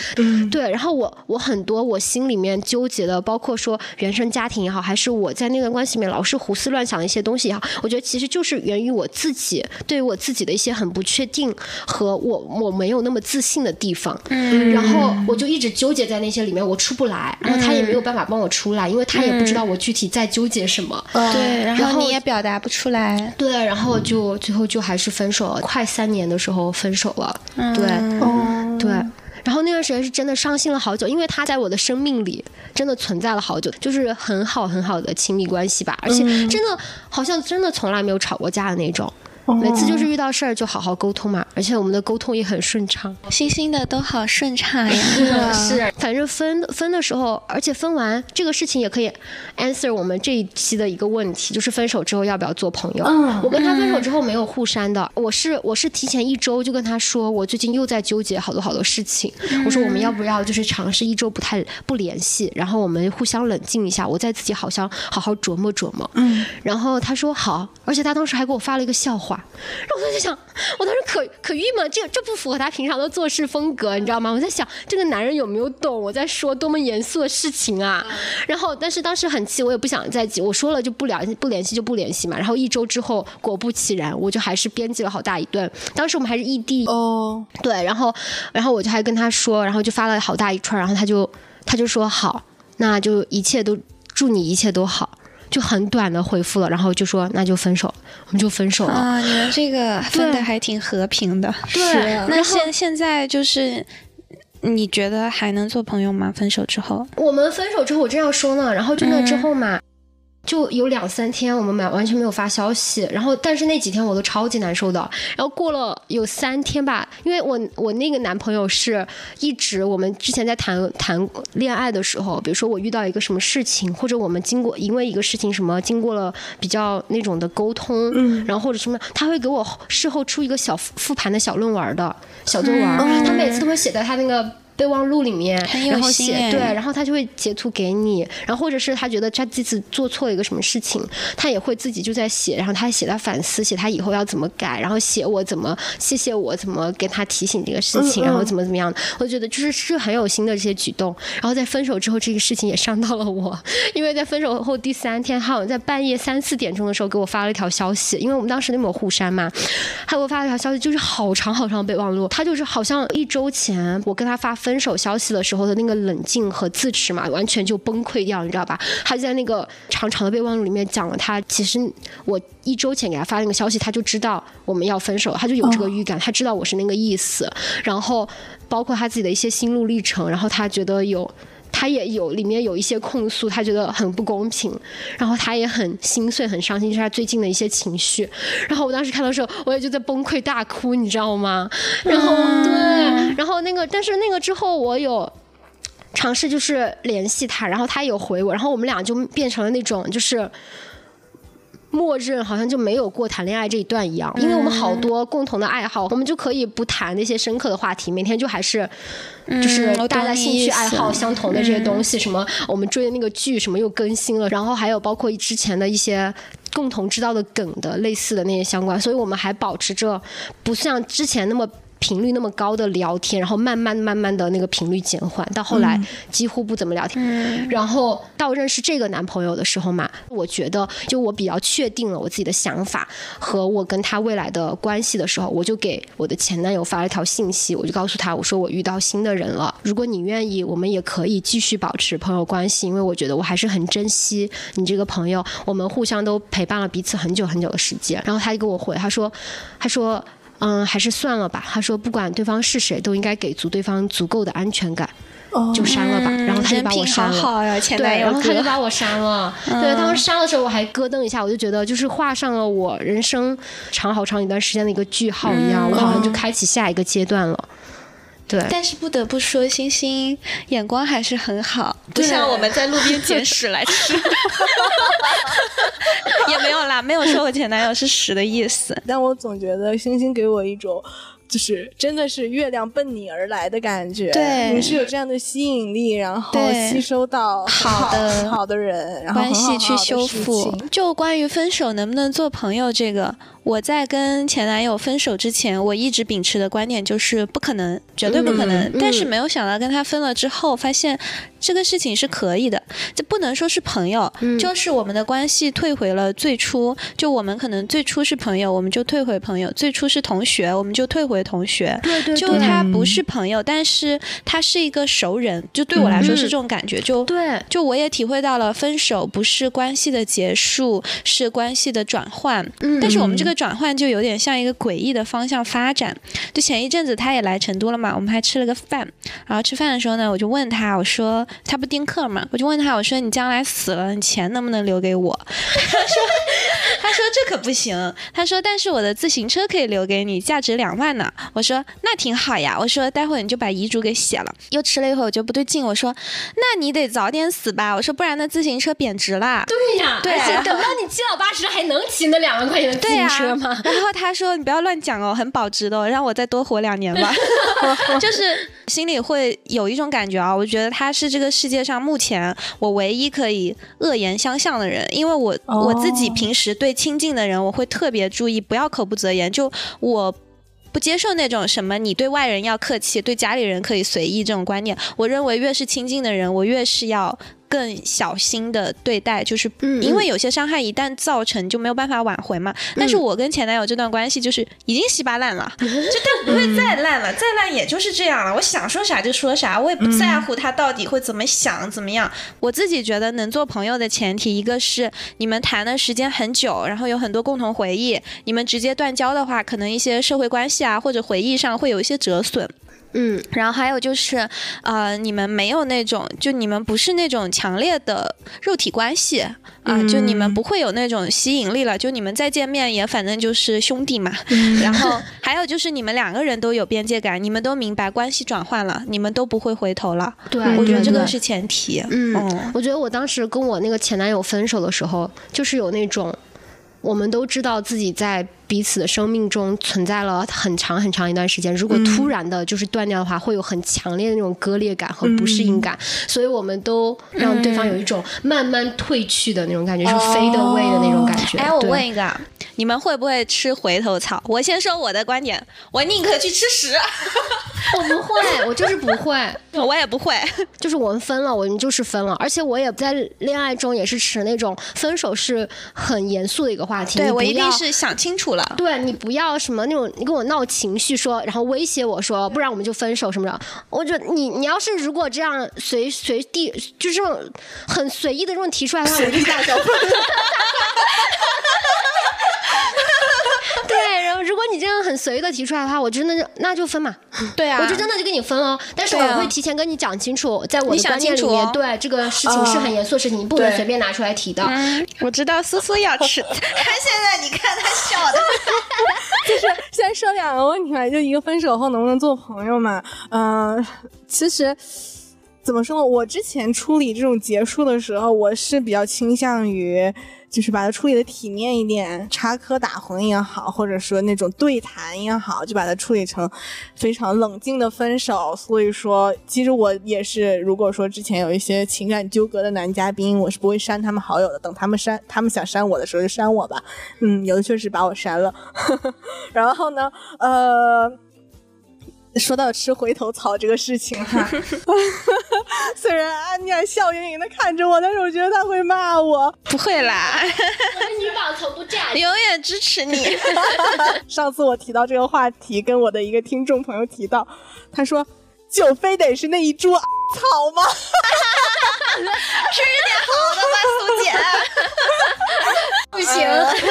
对。然后我我很多我心里面纠结的，包括说原生家庭也好，还是我在那段关系里面老是胡思乱想的一些东西也好，我觉得其实就是源于我自己对于我自己的一些很不确定和我我没有那么自信的地方。嗯然后我就一直纠结在那些里面，我出不来，然后他也没有办法帮我出来，因为他也不知道我具体在纠结什么。对，然后你也表达不出来。对，然后就最后就还是分手了，快三年的时候分手了。对嗯对。然后那段时间是真的伤心了好久，因为他在我的生命里真的存在了好久，就是很好很好的亲密关系吧，而且真的好像真的从来没有吵过架的那种。每次就是遇到事儿就好好沟通嘛，而且我们的沟通也很顺畅。星星的都好顺畅呀。[LAUGHS] 是，反正分分的时候，而且分完这个事情也可以 answer 我们这一期的一个问题，就是分手之后要不要做朋友？嗯我跟他分手之后没有互删的，我是我是提前一周就跟他说，我最近又在纠结好多好多事情，我说我们要不要就是尝试一周不太不联系，然后我们互相冷静一下，我再自己好像好好琢磨琢磨。嗯，然后他说好，而且他当时还给我发了一个笑话，然后我就在想，我当时可可郁闷，这这不符合他平常的做事风格，你知道吗？我在想这个男人有没有懂我在说多么严肃的事情啊？然后但是当时很气，我也不想再急，我说了就不联不联系就不联系嘛。然后一周之后，果不其然，我就还是编辑了好大一段。当时我们还是异地，哦，对，然后然后我就还跟他说，然后就发了好大一串，然后他就他就说好，那就一切都祝你一切都好。就很短的回复了，然后就说那就分手，我们就分手了。啊，你们这个分的还挺和平的。对，那现现在就是，你觉得还能做朋友吗？分手之后？我们分手之后，我正要说呢，然后就那之后嘛，就有两三天我们俩完全没有发消息，然后但是那几天我都超级难受的。然后过了有三天吧，因为我我那个男朋友是一直我们之前在谈谈恋爱的时候，比如说我遇到一个什么事情，或者我们经过因为一个事情什么经过了比较那种的沟通，嗯然后或者什么，他会给我事后出一个小复复盘的小论文的小作文，他每次都会写在他那个。备忘录里面，然后写对，然后他就会截图给你，然后或者是他觉得他这次做错了一个什么事情，他也会自己就在写，然后他写他反思，写他以后要怎么改，然后写我怎么谢谢我怎么给他提醒这个事情，嗯嗯然后怎么怎么样，我觉得就是是很有心的这些举动。然后在分手之后，这个事情也伤到了我，[LAUGHS] 因为在分手后第三天，他好像在半夜三四点钟的时候给我发了一条消息，因为我们当时那没有互删嘛，他给我发了一条消息，就是好长好长的备忘录，他就是好像一周前我跟他发分手消息的时候的那个冷静和自持嘛，完全就崩溃掉，你知道吧？他就在那个长长的备忘录里面讲了他，其实我一周前给他发那个消息，他就知道我们要分手，他就有这个预感，他知道我是那个意思，然后包括他自己的一些心路历程，然后他觉得有。他也有里面有一些控诉，他觉得很不公平，然后他也很心碎、很伤心，就是他最近的一些情绪。然后我当时看到的时候，我也就在崩溃大哭，你知道吗？然后对，然后那个，但是那个之后我有。尝试就是联系他，然后他有回我，然后我们俩就变成了那种就是默认，好像就没有过谈恋爱这一段一样，因为我们好多共同的爱好，我们就可以不谈那些深刻的话题，每天就还是就是大家兴趣爱好相同的这些东西，什么我们追的那个剧什么又更新了，然后还有包括之前的一些共同知道的梗的类似的那些相关，所以我们还保持着不像之前那么。频率那么高的聊天，然后慢慢慢慢的那个频率减缓，到后来几乎不怎么聊天。然后到认识这个男朋友的时候嘛，我觉得就我比较确定了我自己的想法和我跟他未来的关系的时候，我就给我的前男友发了一条信息，我就告诉他我说我遇到新的人了，如果你愿意，我们也可以继续保持朋友关系，因为我觉得我还是很珍惜你这个朋友，我们互相都陪伴了彼此很久很久的时间。然后他就给我回，他说，他说。嗯，还是算了吧。他说，不管对方是谁，都应该给足对方足够的安全感，就删了吧。然后他就把我删了。[LAUGHS] 对，然后他就把我删了。对，当时删的时候我还咯噔一下，我就觉得就是画上了我人生长好长一段时间的一个句号一样，我好像就开启下一个阶段了。对，但是不得不说，星星眼光还是很好，不像我们在路边捡屎来吃。[LAUGHS] 也没有啦，没有说我前男友是屎的意思，但我总觉得星星给我一种。就是真的是月亮奔你而来的感觉，对，你是有这样的吸引力，然后吸收到好的好的人，然后关系去修复。就关于分手能不能做朋友这个，我在跟前男友分手之前，我一直秉持的观点就是不可能，绝对不可能。但是没有想到跟他分了之后，发现这个事情是可以的，这不能说是朋友，就是我们的关系退回了最初。就我们可能最初是朋友，我们就退回朋友；最初是同学，我们就退回。同学，对对，就他不是朋友，但是他是一个熟人，就对我来说是这种感觉。就对，就我也体会到了，分手不是关系的结束，是关系的转换。嗯，但是我们这个转换就有点像一个诡异的方向发展。就前一阵子他也来成都了嘛，我们还吃了个饭。然后吃饭的时候呢，我就问他，我说他不丁克嘛，我就问他，我说你将来死了，你钱能不能留给我？[LAUGHS] 他说 [LAUGHS] 他说这可不行。他说但是我的自行车可以留给你，价值两万呢。我说那挺好呀，我说待会儿你就把遗嘱给写了。又吃了一会儿，我觉得不对劲，我说那你得早点死吧，我说不然那自行车贬值啦。对呀，而且等到你七老八十还能骑那两万块钱的自行车吗？然后他说你不要乱讲哦，很保值的，让我再多活两年吧。[LAUGHS] 就是心里会有一种感觉啊，我觉得他是这个世界上目前我唯一可以恶言相向的人，因为我我自己平时对亲近的人我会特别注意，不要口不择言，就我。接受那种什么你对外人要客气，对家里人可以随意这种观念。我认为越是亲近的人，我越是要。更小心的对待，就是因为有些伤害一旦造成就没有办法挽回嘛。但是我跟前男友这段关系就是已经稀巴烂了，[LAUGHS] 就他不会再烂了，再烂也就是这样了。我想说啥就说啥，我也不在乎他到底会怎么想怎么样。我自己觉得能做朋友的前提，一个是你们谈的时间很久，然后有很多共同回忆。你们直接断交的话，可能一些社会关系啊或者回忆上会有一些折损。嗯，然后还有就是，呃，你们没有那种，就你们不是那种强烈的肉体关系啊，就你们不会有那种吸引力了，就你们再见面也反正就是兄弟嘛。然后还有就是你们两个人都有边界感，你们都明白关系转换了，你们都不会回头了。对，我觉得这个是前提。嗯，我觉得我当时跟我那个前男友分手的时候，就是有那种，我们都知道自己在。彼此的生命中存在了很长很长一段时间，如果突然的就是断掉的话，会有很强烈的那种割裂感和不适应感，所以我们都让对方有一种慢慢褪去的那种感觉，是飞的味的那种感觉。哎，我问一个，你们会不会吃回头草？我先说我的观点，我宁可去吃屎。[LAUGHS] 我不会，我就是不会，[LAUGHS] 我也不会，就是我们分了，我们就是分了，而且我也在恋爱中也是持那种分手是很严肃的一个话题，对我一定是想清楚了。对你不要什么那种，你跟我闹情绪说，然后威胁我说，不然我们就分手什么的。我觉得你你要是如果这样随随地就是很随意的这种提出来的话，我就大笑。[LAUGHS] 对，然后如果你这样很随意的提出来的话，我真的就那就分嘛，对啊，我就真的就跟你分哦。但是我会提前跟你讲清楚，在我的观念里面，哦对这个事情是很严肃的事情，你不能随便拿出来提的。嗯，我知道苏苏要吃，[LAUGHS] 他现在你看他笑的，[LAUGHS] 就是先说两个问题嘛，就一个分手后能不能做朋友嘛？嗯、其实怎么说呢？我之前处理这种结束的时候，我是比较倾向于。就是把它处理的体面一点，插科打诨也好，或者说那种对谈也好，就把它处理成非常冷静的分手。所以说，其实我也是，如果说之前有一些情感纠葛的男嘉宾，我是不会删他们好友的。等他们删，他们想删我的时候就删我吧。嗯，有的确实把我删了。[LAUGHS] 然后呢，呃，说到吃回头草这个事情哈，[LAUGHS] 虽然安妮儿笑盈盈的看着我，但是我觉得他会骂我。[LAUGHS] 不会啦，女宝从不站永远支持你。[LAUGHS] 上次我提到这个话题，跟我的一个听众朋友提到，他说：“就非得是那一株草吗？”吃点好的吧，苏姐。[LAUGHS] 不行。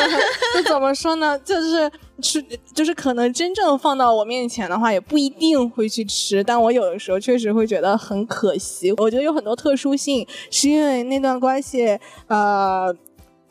[LAUGHS] 就怎么说呢？就是吃就是可能真正放到我面前的话，也不一定会去吃。但我有的时候确实会觉得很可惜。我觉得有很多特殊性，是因为那段关系，呃，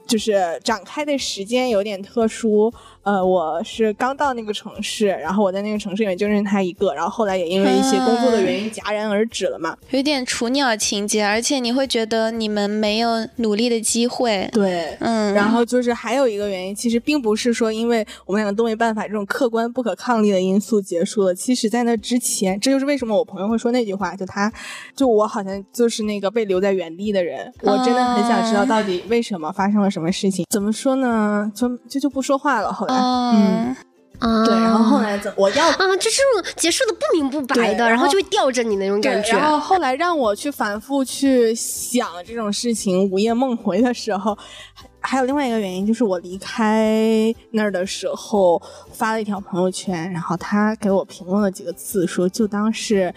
就是展开的时间有点特殊。呃，我是刚到那个城市，然后我在那个城市里面就认识他一个，然后后来也因为一些工作的原因戛然而止了嘛。有点雏鸟情节，而且你会觉得你们没有努力的机会。对，嗯，然后就是还有一个原因，其实并不是说因为我们两个都没办法这种客观不可抗力的因素结束了。其实，在那之前，这就是为什么我朋友会说那句话，就他，就我好像就是那个被留在原地的人。我真的很想知道到底为什么发生了什么事情。怎么说呢？就就就不说话了。后来，嗯，啊对，然后后来怎我要啊，就这种结束的不明不白的，然后就会吊着你那种感，觉。然后后来让我去反复去想这种事情，午夜梦回的时候，还还有另外一个原因，就是我离开那儿的时候发了一条朋友圈，然后他给我评论了几个字，说就当是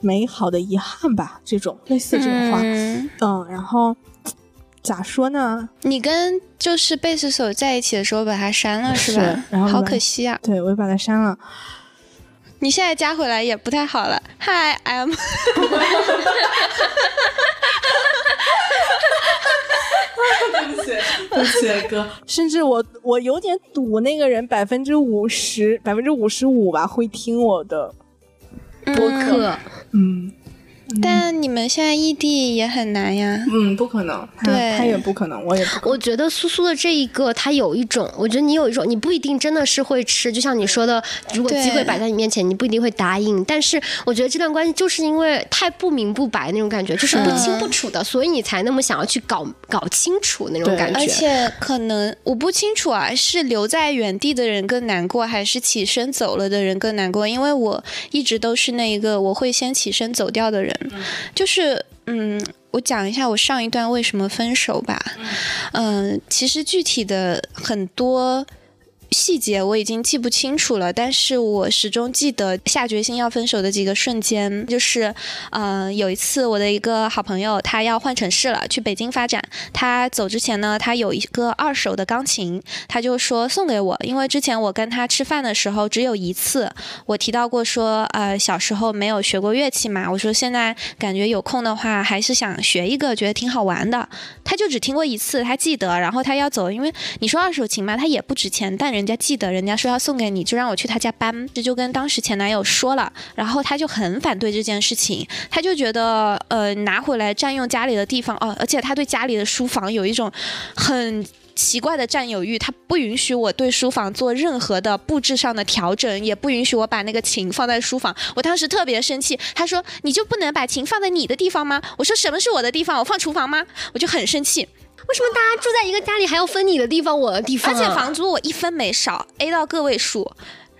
美好的遗憾吧，这种类似这种话，嗯。嗯然后咋说呢？你跟就是贝斯手在一起的时候把他删了是是吧？好然后好可惜啊！对我就把他删了。你现在加回来也不太好了。Hi, I'm [LAUGHS] 对不起，哥。甚至我我有点赌那个人百分之五十、百分之五十五吧会听我的播客。嗯但你们现在异地也很难呀。嗯，不可能，对他也不可能，我也不可能。我觉得苏苏的这一个，他有一种，我觉得你有一种，你不一定真的是会吃，就像你说的，如果机会摆在你面前，你不一定会答应。但是我觉得这段关系就是因为太不明不白那种感觉，就是不清不楚的，所以你才那么想要去搞搞清楚那种感觉。而且可能我不清楚啊，是留在原地的人更难过，还是起身走了的人更难过？因为我一直都是那一个我会先起身走掉的人，就是嗯。我讲一下我上一段为什么分手吧，嗯、其实具体的很多细节我已经记不清楚了，但是我始终记得下决心要分手的几个瞬间，就是，呃，有一次我的一个好朋友他要换城市了，去北京发展，他走之前呢，他有一个二手的钢琴，他就说送给我，因为之前我跟他吃饭的时候只有一次，我提到过说，呃，小时候没有学过乐器嘛，我说现在感觉有空的话还是想学一个，觉得挺好玩的，他就只听过一次，他记得，然后他要走，因为你说二手琴嘛，它也不值钱，但人人家记得，人家说要送给你，就让我去他家搬，这就跟当时前男友说了，然后他就很反对这件事情，他就觉得呃拿回来占用家里的地方哦，而且他对家里的书房有一种很。奇怪的占有欲，他不允许我对书房做任何的布置上的调整，也不允许我把那个琴放在书房。我当时特别生气，他说：“你就不能把琴放在你的地方吗？”我说：“什么是我的地方？我放厨房吗？”我就很生气。为什么大家住在一个家里还要分你的地方，我的地方、而且房租我一分没少，A 到个位数。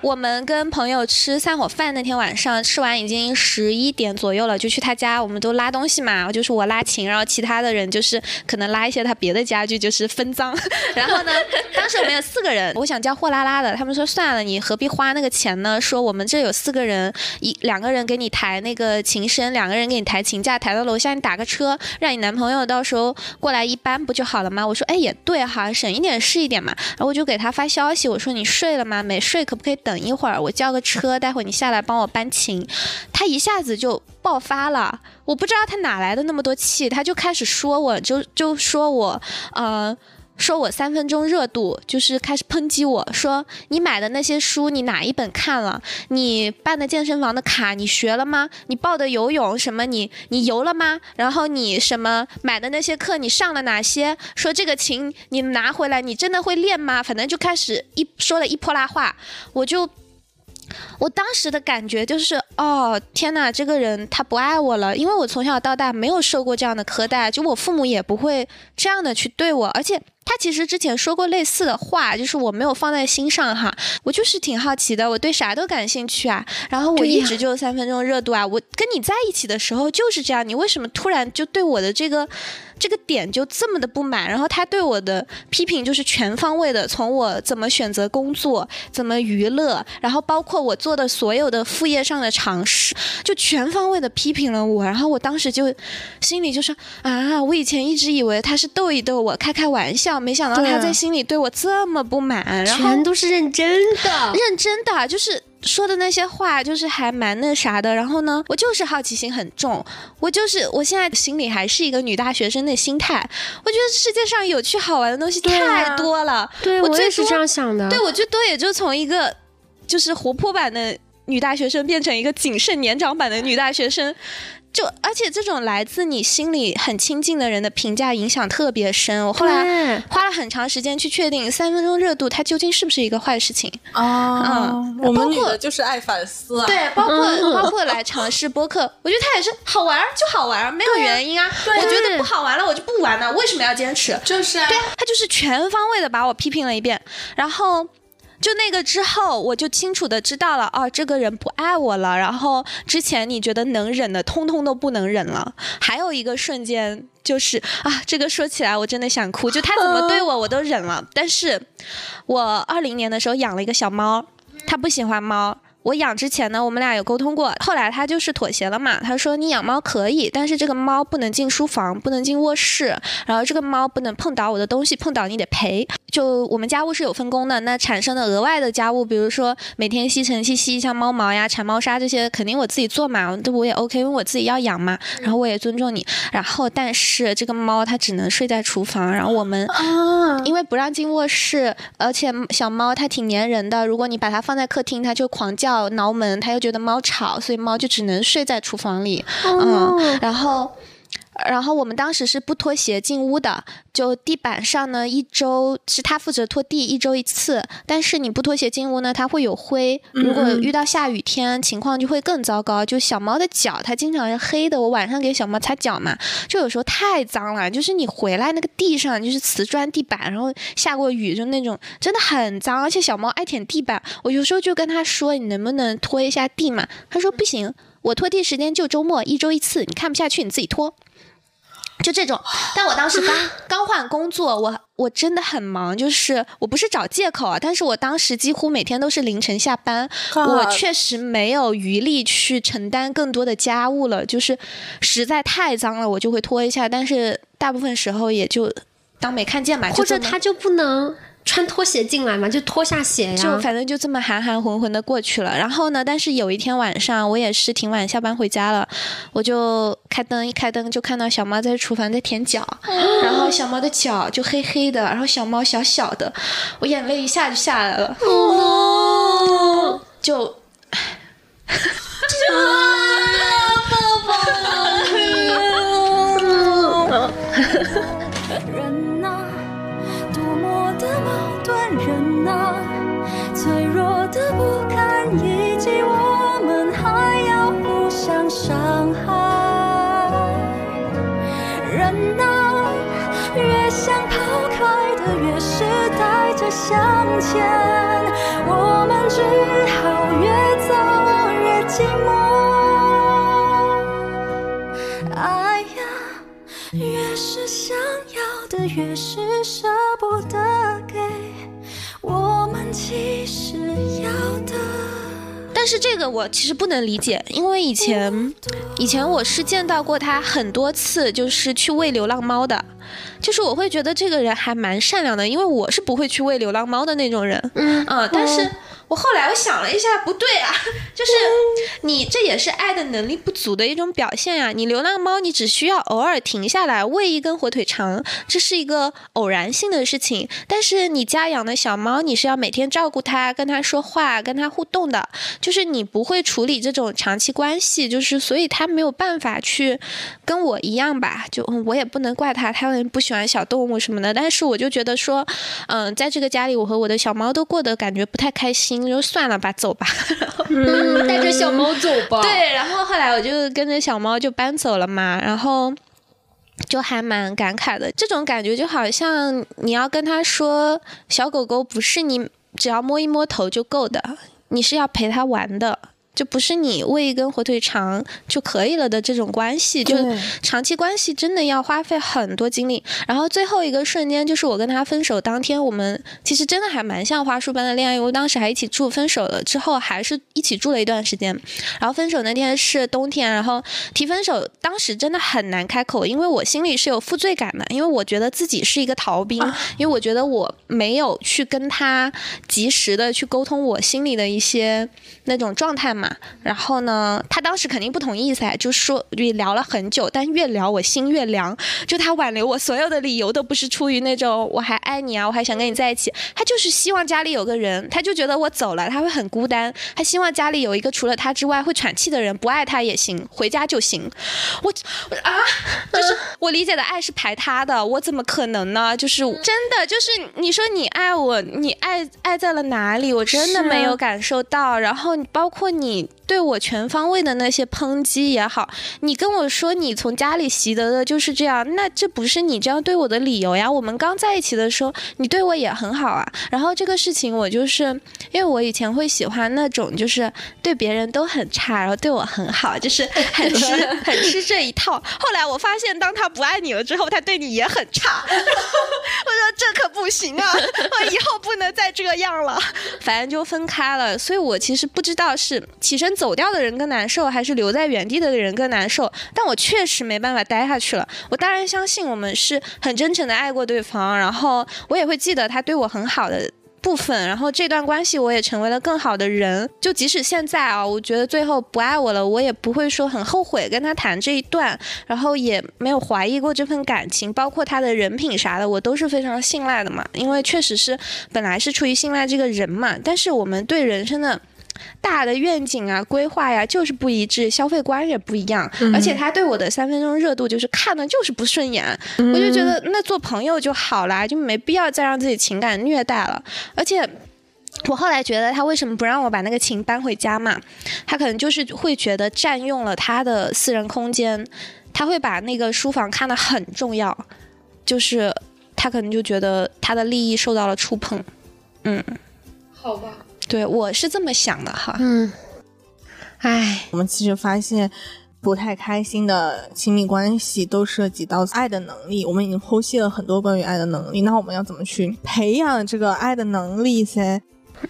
我们跟朋友吃散伙饭那天晚上，吃完已经十一点左右了，就去他家，我们都拉东西嘛，就是我拉琴，然后其他的人就是可能拉一些他别的家具，就是分赃。[LAUGHS] 然后呢，当时我们有四个人，我想叫货拉拉的，他们说算了，你何必花那个钱呢？说我们这有四个人，一两个人给你抬那个琴身，两个人给你抬琴架，抬到楼下你打个车，让你男朋友到时候过来一搬不就好了吗？我说哎也对哈，省一点是一点嘛。然后我就给他发消息，我说你睡了吗？没睡可不可以等？等一会儿，我叫个车，待会你下来帮我搬琴。他一下子就爆发了，我不知道他哪来的那么多气，他就开始说我，就就说我，呃。说我三分钟热度，就是开始抨击我说你买的那些书，你哪一本看了？你办的健身房的卡，你学了吗？你报的游泳什么？你你游了吗？然后你什么买的那些课，你上了哪些？说这个琴你拿回来，你真的会练吗？反正就开始一说了一泼拉话，我就。我当时的感觉就是，哦，天哪，这个人他不爱我了，因为我从小到大没有受过这样的苛待，就我父母也不会这样的去对我，而且他其实之前说过类似的话，就是我没有放在心上哈，我就是挺好奇的，我对啥都感兴趣啊，然后我一直就三分钟热度啊，我跟你在一起的时候就是这样，你为什么突然就对我的这个？这个点就这么的不满，然后他对我的批评就是全方位的，从我怎么选择工作，怎么娱乐，然后包括我做的所有的副业上的尝试，就全方位的批评了我。然后我当时就心里就说啊，我以前一直以为他是逗一逗我，开开玩笑，没想到他在心里对我这么不满，然后全都是认真的，[LAUGHS] 认真的就是。说的那些话就是还蛮那啥的，然后呢，我就是好奇心很重，我就是我现在心里还是一个女大学生的心态，我觉得世界上有趣好玩的东西太多了，对我也是这样想的，对我最多也就从一个就是活泼版的女大学生变成一个谨慎年长版的女大学生。就而且这种来自你心里很亲近的人的评价影响特别深。我后来花了很长时间去确定三分钟热度它究竟是不是一个坏事情啊。嗯，我们女的就是爱反思啊。对，包括包括来尝试播客，我觉得它也是好玩就好玩，没有原因啊。我觉得不好玩了我就不玩了，为什么要坚持？就是啊。对啊，他就是全方位的把我批评了一遍，然后。就那个之后，我就清楚的知道了，哦，这个人不爱我了。然后之前你觉得能忍的，通通都不能忍了。还有一个瞬间，就是啊，这个说起来我真的想哭。就他怎么对我，我都忍了。但是，我二零年的时候养了一个小猫，他不喜欢猫。我养之前呢，我们俩有沟通过，后来他就是妥协了嘛。他说你养猫可以，但是这个猫不能进书房，不能进卧室，然后这个猫不能碰倒我的东西，碰倒你得赔。就我们家务是有分工的，那产生的额外的家务，比如说每天吸尘器吸一下猫毛呀、铲猫砂这些，肯定我自己做嘛，这我也 OK，因为我自己要养嘛。然后我也尊重你。然后但是这个猫它只能睡在厨房，然后我们因为不让进卧室，而且小猫它挺粘人的，如果你把它放在客厅，它就狂叫。挠门，他又觉得猫吵，所以猫就只能睡在厨房里。嗯，然后。然后我们当时是不脱鞋进屋的，就地板上呢，一周是他负责拖地，一周一次。但是你不脱鞋进屋呢，它会有灰。如果遇到下雨天，情况就会更糟糕。就小猫的脚，它经常是黑的。我晚上给小猫擦脚嘛，就有时候太脏了。就是你回来那个地上就是瓷砖地板，然后下过雨就那种真的很脏，而且小猫爱舔地板。我有时候就跟他说，你能不能拖一下地嘛？他说不行，我拖地时间就周末，一周一次，你看不下去你自己拖。就这种，但我当时刚刚换工作，我我真的很忙，就是我不是找借口啊，但是我当时几乎每天都是凌晨下班，我确实没有余力去承担更多的家务了，就是实在太脏了，我就会拖一下，但是大部分时候也就当没看见嘛，或者他就不能。穿拖鞋进来嘛，就脱下鞋呀，就反正就这么含含混混的过去了。然后呢，但是有一天晚上，我也是挺晚下班回家了，我就开灯，一开灯就看到小猫在厨房在舔脚，然后小猫的脚就黑黑的，然后小猫小小的，我眼泪一下就下来了，就。[LAUGHS] [LAUGHS] 的不堪一击，我们还要互相伤害人啊，越想抛开的越是带着向前，我们只好越走越寂寞。爱呀，越是想要的，越是舍不得但是这个我其实不能理解，因为以前，以前我是见到过他很多次，就是去喂流浪猫的，就是我会觉得这个人还蛮善良的，因为我是不会去喂流浪猫的那种人，嗯但是我后来我想了一下，不对啊，[LAUGHS] 就是你这也是爱的能力不足的一种表现呀、你流浪猫，你只需要偶尔停下来喂一根火腿肠，这是一个偶然性的事情。但是你家养的小猫，你是要每天照顾它、跟它说话、跟它互动的，就是你不会处理这种长期关系，就是所以它没有办法去跟我一样吧，就嗯我也不能怪它，它不喜欢小动物什么的。但是我就觉得说，嗯，在这个家里，我和我的小猫都过得感觉不太开心，就算了吧，走吧。[LAUGHS] 嗯，[LAUGHS] 带着小猫走吧。对，然后后来我就跟着小猫就搬走了嘛，然后就还蛮感慨的。这种感觉就好像你要跟他说，小狗狗不是你只要摸一摸头就够的，你是要陪它玩的。就不是你喂一根火腿肠就可以了的这种关系，就长期关系真的要花费很多精力。然后最后一个瞬间就是我跟他分手当天，我们其实真的还蛮像花束般的恋爱，因为当时还一起住，分手了之后还是一起住了一段时间。然后分手那天是冬天，然后提分手，当时真的很难开口，因为我心里是有负罪感的，因为我觉得自己是一个逃兵，因为我觉得我没有去跟他及时的去沟通我心里的一些那种状态嘛。然后呢，他当时肯定不同意噻，就说也聊了很久，但越聊我心越凉，就他挽留我所有的理由都不是出于那种我还爱你啊，我还想跟你在一起，他就是希望家里有个人，他就觉得我走了他会很孤单，他希望家里有一个除了他之外会喘气的人，不爱他也行，回家就行。我我啊，就是我理解的爱是排他的，我怎么可能呢？就是真的，就是你说你爱我，你爱爱在了哪里？我真的没有感受到。然后包括你 mean 对我全方位的那些抨击也好，你跟我说你从家里习得的就是这样，那这不是你这样对我的理由呀。我们刚在一起的时候，你对我也很好啊。然后这个事情我就是因为我以前会喜欢那种就是对别人都很差，然后对我很好，就是很吃 [LAUGHS] 很吃这一套。后来我发现，当他不爱你了之后，他对你也很差。[LAUGHS] 我说这可不行啊，我 [LAUGHS] 以后不能再这样了。反正就分开了，所以我其实不知道是起身走掉的人更难受，还是留在原地的人更难受。但我确实没办法待下去了。我当然相信我们是很真诚的爱过对方，然后我也会记得他对我很好的。部分，然后这段关系我也成为了更好的人。就即使现在啊，我觉得最后不爱我了，我也不会说很后悔跟他谈这一段，然后也没有怀疑过这份感情，包括他的人品啥的，我都是非常信赖的嘛。因为确实是本来是出于信赖这个人嘛，但是我们对人生的。大的愿景啊、规划呀，就是不一致，消费观也不一样，而且他对我的三分钟热度就是看的就是不顺眼，我就觉得那做朋友就好啦，就没必要再让自己情感虐待了，而且。我后来觉得他为什么不让我把那个琴搬回家嘛？他可能就是会觉得占用了他的私人空间，他会把那个书房看得很重要，就是他可能就觉得他的利益受到了触碰。嗯，好吧。对我是这么想的哈。嗯，唉，我们其实发现，不太开心的亲密关系都涉及到爱的能力。我们已经剖析了很多关于爱的能力，那我们要怎么去培养这个爱的能力噻？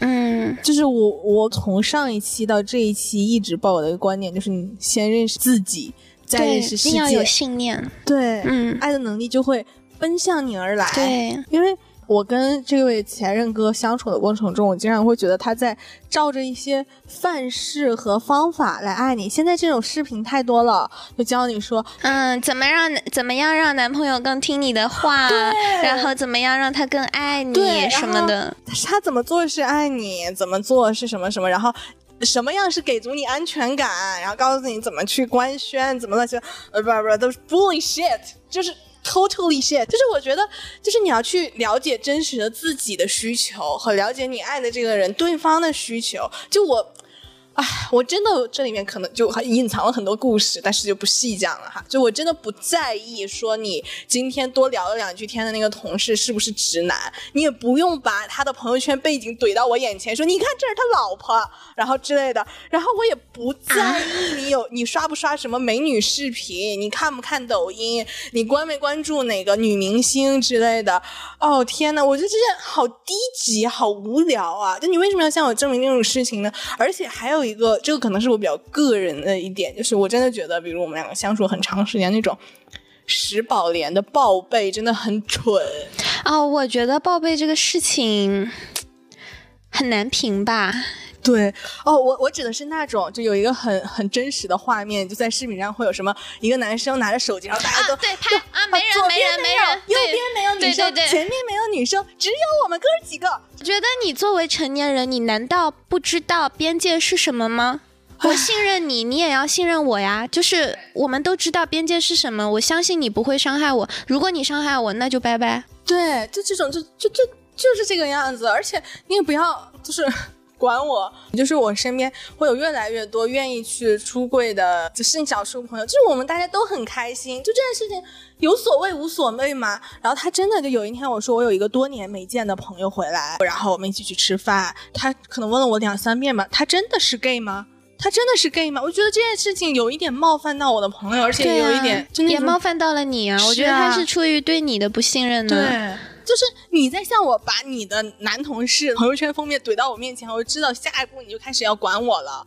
嗯就是我，我从上一期到这一期一直抱有的一个观点，就是你先认识自己，再，认识世一定要有界，信念。对，嗯，爱的能力就会奔向你而来。对，因为我跟这位前任哥相处的过程中，我经常会觉得他在照着一些范式和方法来爱你。现在这种视频太多了，就教你说，嗯，怎么让怎么样让男朋友更听你的话，然后怎么样让他更爱你什么的。他怎么做是爱你，怎么做是什么什么，然后。什么样是给足你安全感，然后告诉你怎么去官宣，怎么乱七八呃不不都是 bullshit，就是 totally shit。就是我觉得，就是你要去了解真实的自己的需求和了解你爱的这个人对方的需求。就我哎，我真的这里面可能就隐藏了很多故事，但是就不细讲了哈。就我真的不在意说你今天多聊了两句天的那个同事是不是直男，你也不用把他的朋友圈背景怼到我眼前说你看这是他老婆，然后之类的。然后我也不在意你有你刷不刷什么美女视频，你看不看抖音，你关没关注哪个女明星之类的。哦天呐，我觉得这件好低级，好无聊啊！就你为什么要向我证明这种事情呢？而且还有。一个，这个可能是我比较个人的一点，就是我真的觉得，比如我们两个相处很长时间那种，石宝莲的报备真的很蠢哦。我觉得报备这个事情很难评吧。对，哦，我我指的是那种，就有一个很很真实的画面，就在视频上会有什么一个男生拿着手机，然后大家都对拍啊，没人没人没人，右边没有女生，前面没有女生，只有我们哥几个。觉得你作为成年人，你难道不知道边界是什么吗？我信任你，你也要信任我呀。就是我们都知道边界是什么，我相信你不会伤害我。如果你伤害我，那就拜拜。对，就这种，就就就就是这个样子。而且你也不要就是。管我，就是我身边会有越来越多愿意去出柜的，就剩少数朋友，就是我们大家都很开心。就这件事情有所谓无所谓嘛。然后他真的就有一天我说我有一个多年没见的朋友回来，然后我们一起去吃饭，他可能问了我两三遍吧，他真的是 gay 吗？他真的是 gay 吗？我觉得这件事情有一点冒犯到我的朋友，而且有一点也冒犯到了你啊。我觉得他是出于对你的不信任呢。对。就是你在向我把你的男同事朋友圈封面怼到我面前，我就知道下一步你就开始要管我了。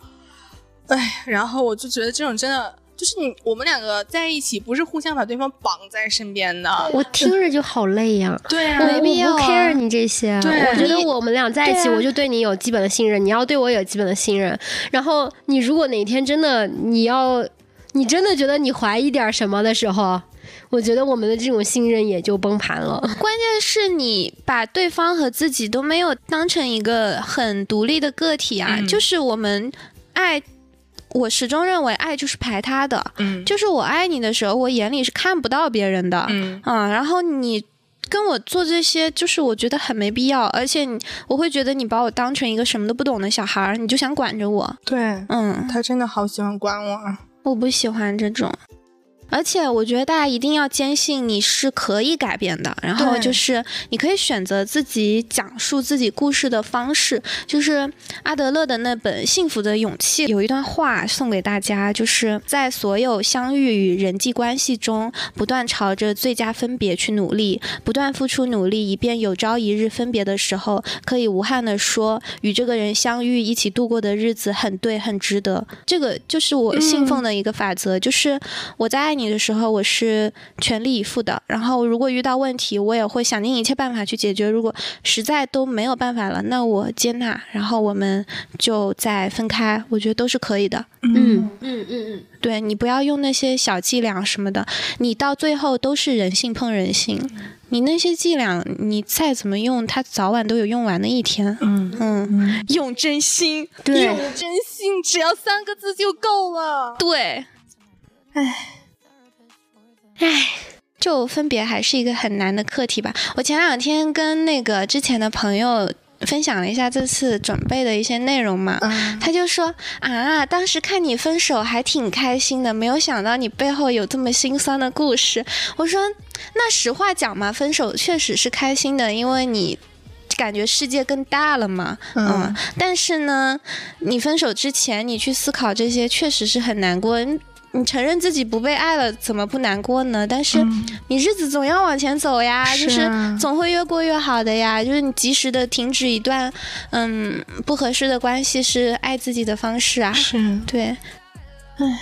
哎，然后我就觉得这种真的就是你我们两个在一起不是互相把对方绑在身边的。我听着就好累呀。对啊，没必要 care 你这些。对，我觉得我们俩在一起，我就对你有基本的信任，你要对我有基本的信任。然后你如果哪天真的你要，你真的觉得你怀疑点什么的时候。我觉得我们的这种信任也就崩盘了。关键是你把对方和自己都没有当成一个很独立的个体啊！就是我们爱，我始终认为爱就是排他的。嗯，就是我爱你的时候，我眼里是看不到别人的。嗯啊，然后你跟我做这些，就是我觉得很没必要，而且我会觉得你把我当成一个什么都不懂的小孩儿，你就想管着我。对，嗯，他真的好喜欢管我，我不喜欢这种。而且我觉得大家一定要坚信你是可以改变的，然后就是你可以选择自己讲述自己故事的方式。就是阿德勒的那本《幸福的勇气》有一段话送给大家，就是在所有相遇与人际关系中，不断朝着最佳分别去努力，不断付出努力，以便有朝一日分别的时候，可以无憾的说，与这个人相遇一起度过的日子很对，很值得。这个就是我信奉的一个法则，就是我在爱。你的时候，我是全力以赴的。然后，如果遇到问题，我也会想尽一切办法去解决。如果实在都没有办法了，那我接纳，然后我们就再分开。我觉得都是可以的。嗯嗯嗯嗯，对你不要用那些小伎俩什么的，你到最后都是人性碰人性。你那些伎俩，你再怎么用，它早晚都有用完的一天。嗯嗯，用真心，用真心，只要三个字就够了。对，唉。唉，就分别还是一个很难的课题吧。我前两天跟那个之前的朋友分享了一下这次准备的一些内容嘛，他就说啊，当时看你分手还挺开心的，没有想到你背后有这么心酸的故事。我说，那实话讲嘛，分手确实是开心的，因为你感觉世界更大了嘛。嗯，但是呢，你分手之前你去思考这些，确实是很难过。你承认自己不被爱了，怎么不难过呢？但是你日子总要往前走呀，就是总会越过越好的呀。就是你及时的停止一段嗯不合适的关系，是爱自己的方式啊。是，对，唉。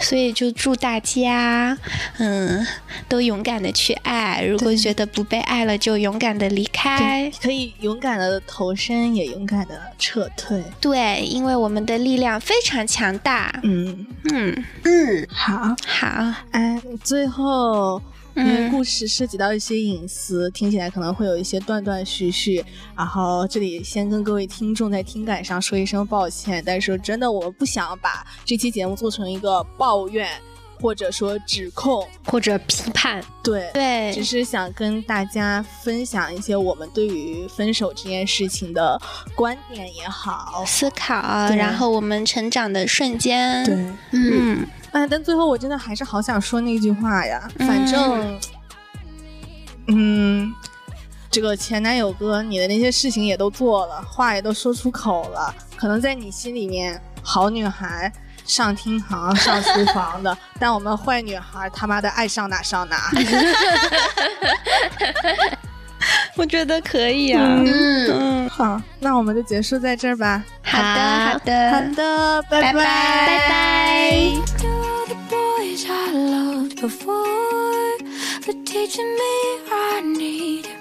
所以就祝大家，嗯，都勇敢的去爱。如果觉得不被爱了，就勇敢的离开。可以勇敢的投身，也勇敢的撤退。对，因为我们的力量非常强大。嗯嗯嗯，好，好。哎，最后。因为故事涉及到一些隐私，听起来可能会有一些断断续续。然后这里先跟各位听众在听感上说一声抱歉，但是真的我们不想把这期节目做成一个抱怨或者说指控，或者批判。对对，只是想跟大家分享一些我们对于分手这件事情的观点也好，思考，对然后我们成长的瞬间。对，嗯，嗯，哎，但最后我真的还是好想说那句话呀，嗯反正，嗯，这个前男友哥，你的那些事情也都做了，话也都说出口了，可能在你心里面，好女孩。上厅堂、上厨房的，但我们坏女孩他妈的爱上哪上哪。[LAUGHS] 我觉得可以啊。嗯嗯，好，那我们就结束在这儿吧。好的，好的好的，的，拜拜拜，拜拜。Before. For teaching me I needed